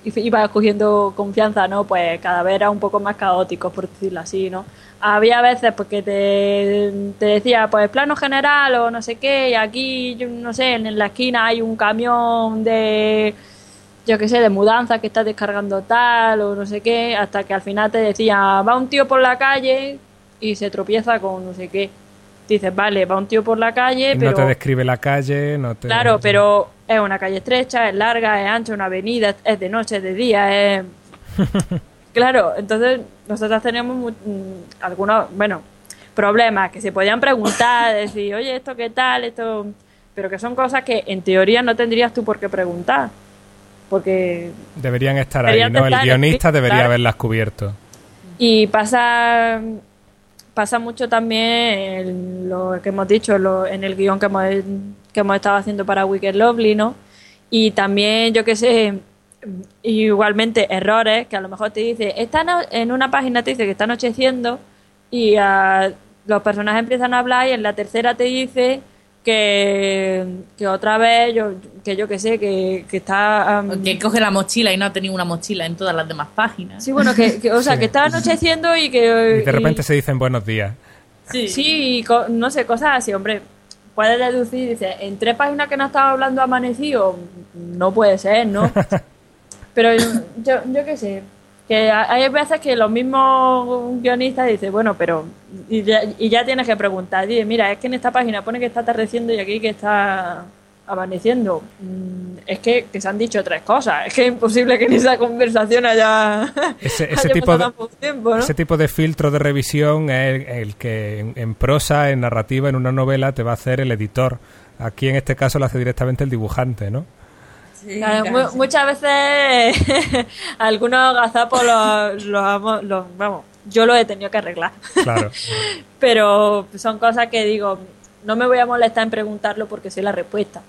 S2: iba cogiendo confianza, ¿no? Pues cada vez era un poco más caótico, por decirlo así, ¿no? había veces porque te, te, decía pues plano general o no sé qué y aquí yo no sé en la esquina hay un camión de yo qué sé de mudanza que está descargando tal o no sé qué hasta que al final te decía va un tío por la calle y se tropieza con no sé qué dices vale va un tío por la calle pero
S1: no te describe la calle no te
S2: claro pero es una calle estrecha es larga es ancha una avenida es de noche es de día es Claro, entonces nosotros teníamos mm, algunos, bueno, problemas que se podían preguntar, decir, oye, ¿esto qué tal? esto Pero que son cosas que en teoría no tendrías tú por qué preguntar. Porque...
S1: Deberían estar ahí, ¿no? El guionista debería haberlas cubierto.
S2: Y pasa pasa mucho también en lo que hemos dicho en el guion que hemos, que hemos estado haciendo para Wicked Lovely, ¿no? Y también, yo qué sé, igualmente errores que a lo mejor te dice, está en una página te dice que está anocheciendo y los personajes empiezan a hablar y en la tercera te dice que, que otra vez yo que yo que sé que, que está
S3: que coge la mochila y no ha tenido una mochila en todas las demás páginas.
S2: Sí bueno que, o sea que está anocheciendo y que
S1: y de repente se dicen buenos días.
S2: Sí. Sí no sé cosas así hombre. Puedes deducir dice en tres páginas que no estaba hablando amanecido no puede ser no Pero yo, yo qué sé, que hay veces que los mismos guionistas dicen, bueno, pero. Y ya, tienes que preguntar, dice, mira, es que en esta página pone que está atardeciendo y aquí que está amaneciendo. Mm, es que, se han dicho tres cosas. Es que es imposible que en esa conversación haya.
S1: Ese, tipo, de, tiempo, ese tipo de filtro de revisión es el, que en, prosa, en narrativa, en una novela te va a hacer el editor. Aquí en este caso lo hace directamente el dibujante, ¿no?
S2: Muchas veces algunos gazapos los, los, vamos, yo lo he tenido que arreglar.
S1: Claro.
S2: Pero son cosas que digo, no me voy a molestar en preguntarlo porque sé la respuesta.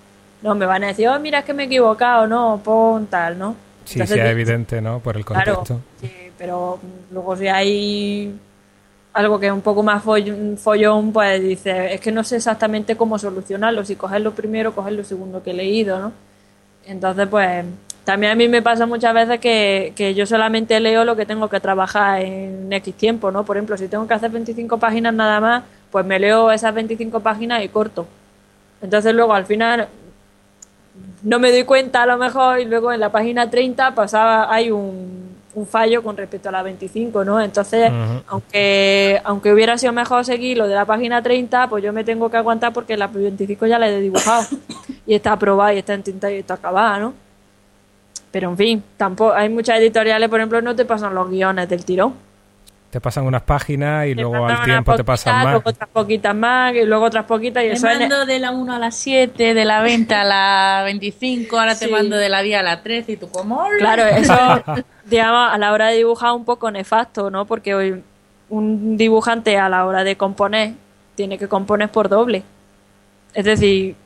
S2: No, me van a decir, oh, mira, es que me he equivocado, no, pon tal, ¿no?
S1: Sí, sí, es evidente, ¿no? Por el contexto.
S2: sí, pero luego si hay algo que es un poco más follón, pues dice, es que no sé exactamente cómo solucionarlo, si cogerlo primero o coger lo segundo que he leído, ¿no? Entonces, pues también a mí me pasa muchas veces que, que, yo solamente leo lo que tengo que trabajar en X tiempo, ¿no? Por ejemplo, si tengo que hacer 25 páginas nada más, pues me leo esas 25 páginas y corto. Entonces luego al final no me doy cuenta a lo mejor y luego en la página 30 pasaba, hay un, un fallo con respecto a la 25, ¿no? Entonces, aunque aunque hubiera sido mejor seguir lo de la página 30, pues yo me tengo que aguantar porque la 25 ya la he dibujado y está aprobada y está en tinta y está acabada, ¿no? Pero en fin, tampoco hay muchas editoriales, por ejemplo, no te pasan los guiones del tirón.
S1: Te pasan unas páginas y luego al tiempo te pasan más.
S2: Luego otras poquitas más y luego otras poquitas. Y
S3: te mando de la 1 a la 7, de la 20 a la 25, ahora te mando de la 10 a la 13 y tú como...
S2: Claro, eso, digamos, a la hora de dibujar un poco nefasto, ¿no? Porque hoy un dibujante a la hora de componer tiene que componer por doble. Es decir,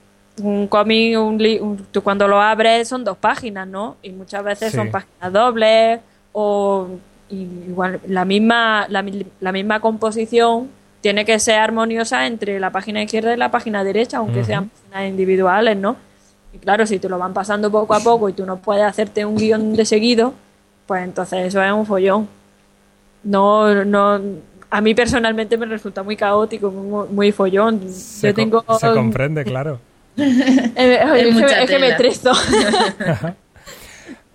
S2: un cómic, un, tú cuando lo abres son dos páginas, ¿no? Y muchas veces son páginas dobles o igual la misma la, la, misma composición tiene que ser armoniosa entre la página izquierda y la página derecha, aunque sean páginas individuales, ¿no? Y claro, si te lo van pasando poco a poco y tú no puedes hacerte un guion de seguido, pues entonces eso es un follón. No, no, a mí personalmente me resulta muy caótico, muy, follón.
S1: Se, tengo, se comprende, claro.
S2: Eh, es, que me estreso.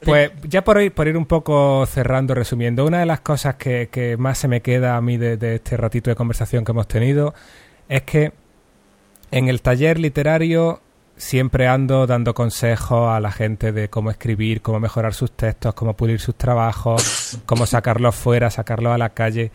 S1: Pues ya por ir, por ir un poco cerrando, resumiendo, una de las cosas que, más se me queda a mí de, este ratito de conversación que hemos tenido es que en el taller literario siempre ando dando consejos a la gente de cómo escribir, cómo mejorar sus textos, cómo pulir sus trabajos, cómo sacarlos fuera, sacarlos a la calle.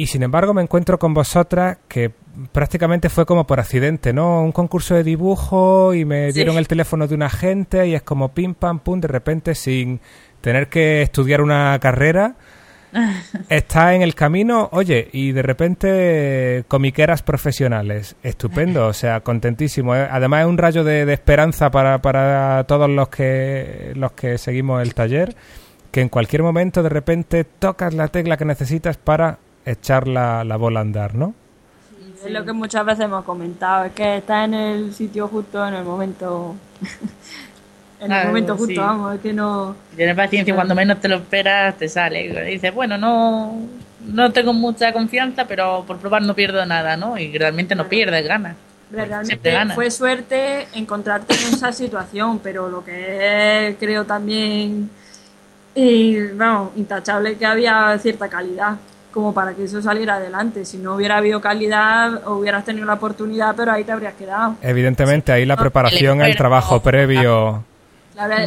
S1: Y sin embargo me encuentro con vosotras que prácticamente fue como por accidente, ¿no? Un concurso de dibujo y me dieron el teléfono de un agente y es como pim pam pum de repente sin tener que estudiar una carrera está en el camino, oye, y de repente comiqueras profesionales. Estupendo, o sea, contentísimo. ¿eh? Además es un rayo de, esperanza para, para, todos los que, los que seguimos el taller, que en cualquier momento de repente tocas la tecla que necesitas para echar la, la bola a andar, ¿no?
S2: Es lo que muchas veces hemos comentado, es que está en el sitio justo en el momento en el momento justo, vamos, es que no...
S3: Tienes paciencia, cuando menos te lo esperas te sale. Y dices, bueno, no, no tengo mucha confianza, pero por probar no pierdo nada, ¿no? Y realmente no pierdes, ganas.
S2: Realmente fue suerte encontrarte en esa situación, pero lo que creo también, y, vamos, intachable que había cierta calidad como para que eso saliera adelante. Si no hubiera habido calidad, hubieras tenido la oportunidad, pero ahí te habrías quedado.
S1: Evidentemente, ahí la preparación, el trabajo previo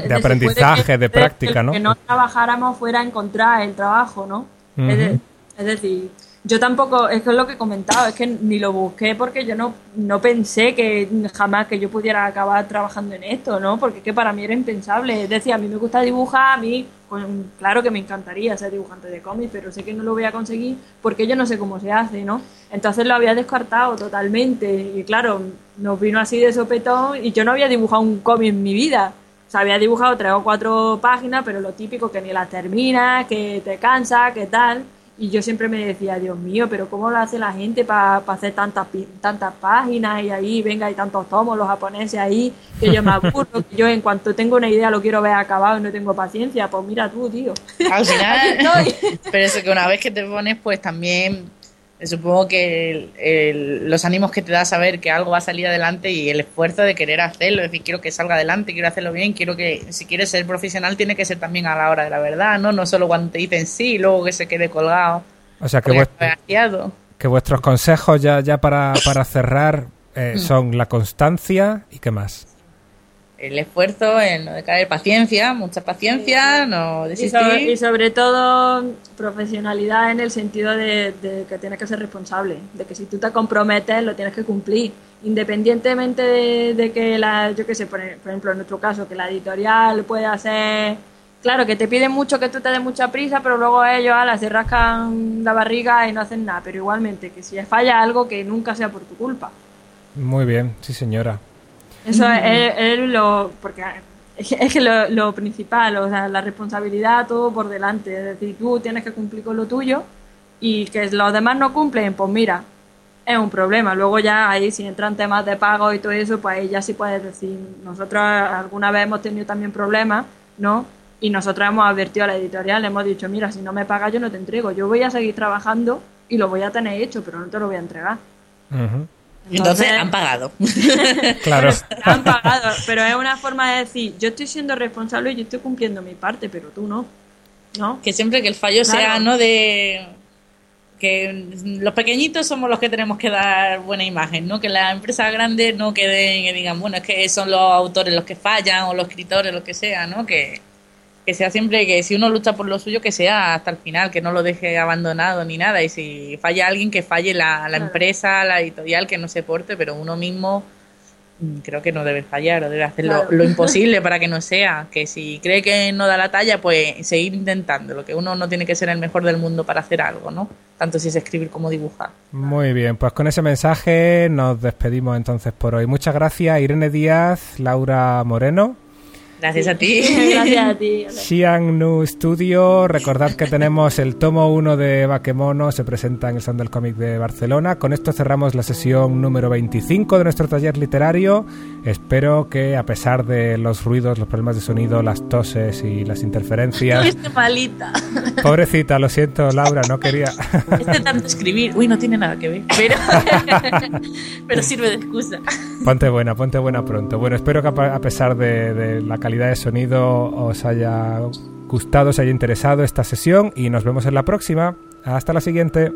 S1: de aprendizaje, de práctica, ¿no?
S2: Que no trabajáramos fuera a encontrar el trabajo, ¿no? es, decir, yo tampoco, es que es lo que he comentado, es que ni lo busqué porque yo no, no pensé que jamás que yo pudiera acabar trabajando en esto, ¿no? Porque que para mí era impensable. Es decir, a mí me gusta dibujar, a mí, pues, claro que me encantaría ser dibujante de cómics, pero sé que no lo voy a conseguir porque yo no sé cómo se hace, ¿no? Entonces lo había descartado totalmente. Y claro, nos vino así de sopetón y yo no había dibujado un cómic en mi vida se había dibujado tres o cuatro páginas, pero lo típico que ni las termina, que te cansa, que tal. Y yo siempre me decía, Dios mío, pero ¿cómo lo hace la gente para hacer tantas tantas páginas y ahí, venga, hay tantos tomos, los japoneses ahí, que yo me aburro, que yo en cuanto tengo una idea lo quiero ver acabado y no tengo paciencia? Pues mira tú, tío.
S3: Al final, pero eso que una vez que te pones, pues también supongo que los ánimos que te da saber que algo va a salir adelante y el esfuerzo de querer hacerlo, es decir, quiero que salga adelante, quiero hacerlo bien, quiero que si quieres ser profesional tiene que ser también a la hora de la verdad, ¿no? No solo cuando te dicen sí, luego que se quede colgado.
S1: O sea, que, que vuestros consejos ya, ya para, para cerrar eh, mm. son la constancia y qué más
S3: el esfuerzo, en no decaer, paciencia, mucha paciencia, no desistir.
S2: Y sobre, todo profesionalidad en el sentido de, que tienes que ser responsable, de que si tú te comprometes lo tienes que cumplir, independientemente de, que la, yo qué sé, por, ejemplo en nuestro caso, que la editorial puede hacer, claro, que te piden mucho que tú te des mucha prisa, pero luego ellos ala, se rascan la barriga y no hacen nada, pero igualmente que si falla algo que nunca sea por tu culpa.
S1: Muy bien, sí señora.
S2: Eso es, lo. Porque es que lo, principal, o sea, la responsabilidad todo por delante. Es decir, tú tienes que cumplir con lo tuyo y que los demás no cumplen, pues mira, es un problema. Luego ya ahí si entran temas de pago y todo eso, pues ahí ya sí puedes decir, nosotros alguna vez hemos tenido también problemas, ¿no? Y nosotros hemos advertido a la editorial, hemos dicho, mira, si no me pagas yo no te entrego, yo voy a seguir trabajando y lo voy a tener hecho, pero no te lo voy a entregar.
S3: Entonces, han pagado.
S1: claro.
S2: han pagado, pero es una forma de decir, yo estoy siendo responsable y yo estoy cumpliendo mi parte, pero tú no. ¿No?
S3: Que siempre que el fallo sea, ¿no? De que los pequeñitos somos los que tenemos que dar buena imagen, ¿no? Que las empresas grandes no queden y digan, bueno, es que son los autores los que fallan o los escritores, lo que sea, ¿no? Que, que sea siempre que si uno lucha por lo suyo, que sea hasta el final, que no lo deje abandonado ni nada. Y si falla alguien, que falle la, la empresa, la editorial, que no se porte, pero uno mismo mm, creo que no debe fallar o debe hacer lo, imposible para que no sea. Que si cree que no da la talla, pues seguir intentando. Lo que uno no tiene que ser el mejor del mundo para hacer algo, ¿no? Tanto si es escribir como dibujar.
S1: Muy bien, pues con ese mensaje nos despedimos entonces por hoy. Muchas gracias, Irene Díaz, Laura Moreno.
S3: Gracias a ti.
S2: Gracias a ti.
S1: Xiang Nu Studio. Recordad que tenemos el tomo 1 de Bakemono, se presenta en el Salón del Cómic de Barcelona. Con esto cerramos la sesión número 25 de nuestro taller literario. Espero que, a pesar de los ruidos, los problemas de sonido, las toses y las interferencias.
S3: Estoy malita.
S1: Pobrecita, lo siento, Laura, no quería.
S3: Este tanto escribir. Uy, no tiene nada que ver. Pero, pero sirve de excusa.
S1: Ponte buena, ponte buena pronto. Bueno, espero que a pesar de, de la calidad de sonido os haya gustado, os haya interesado esta sesión y nos vemos en la próxima. Hasta la siguiente.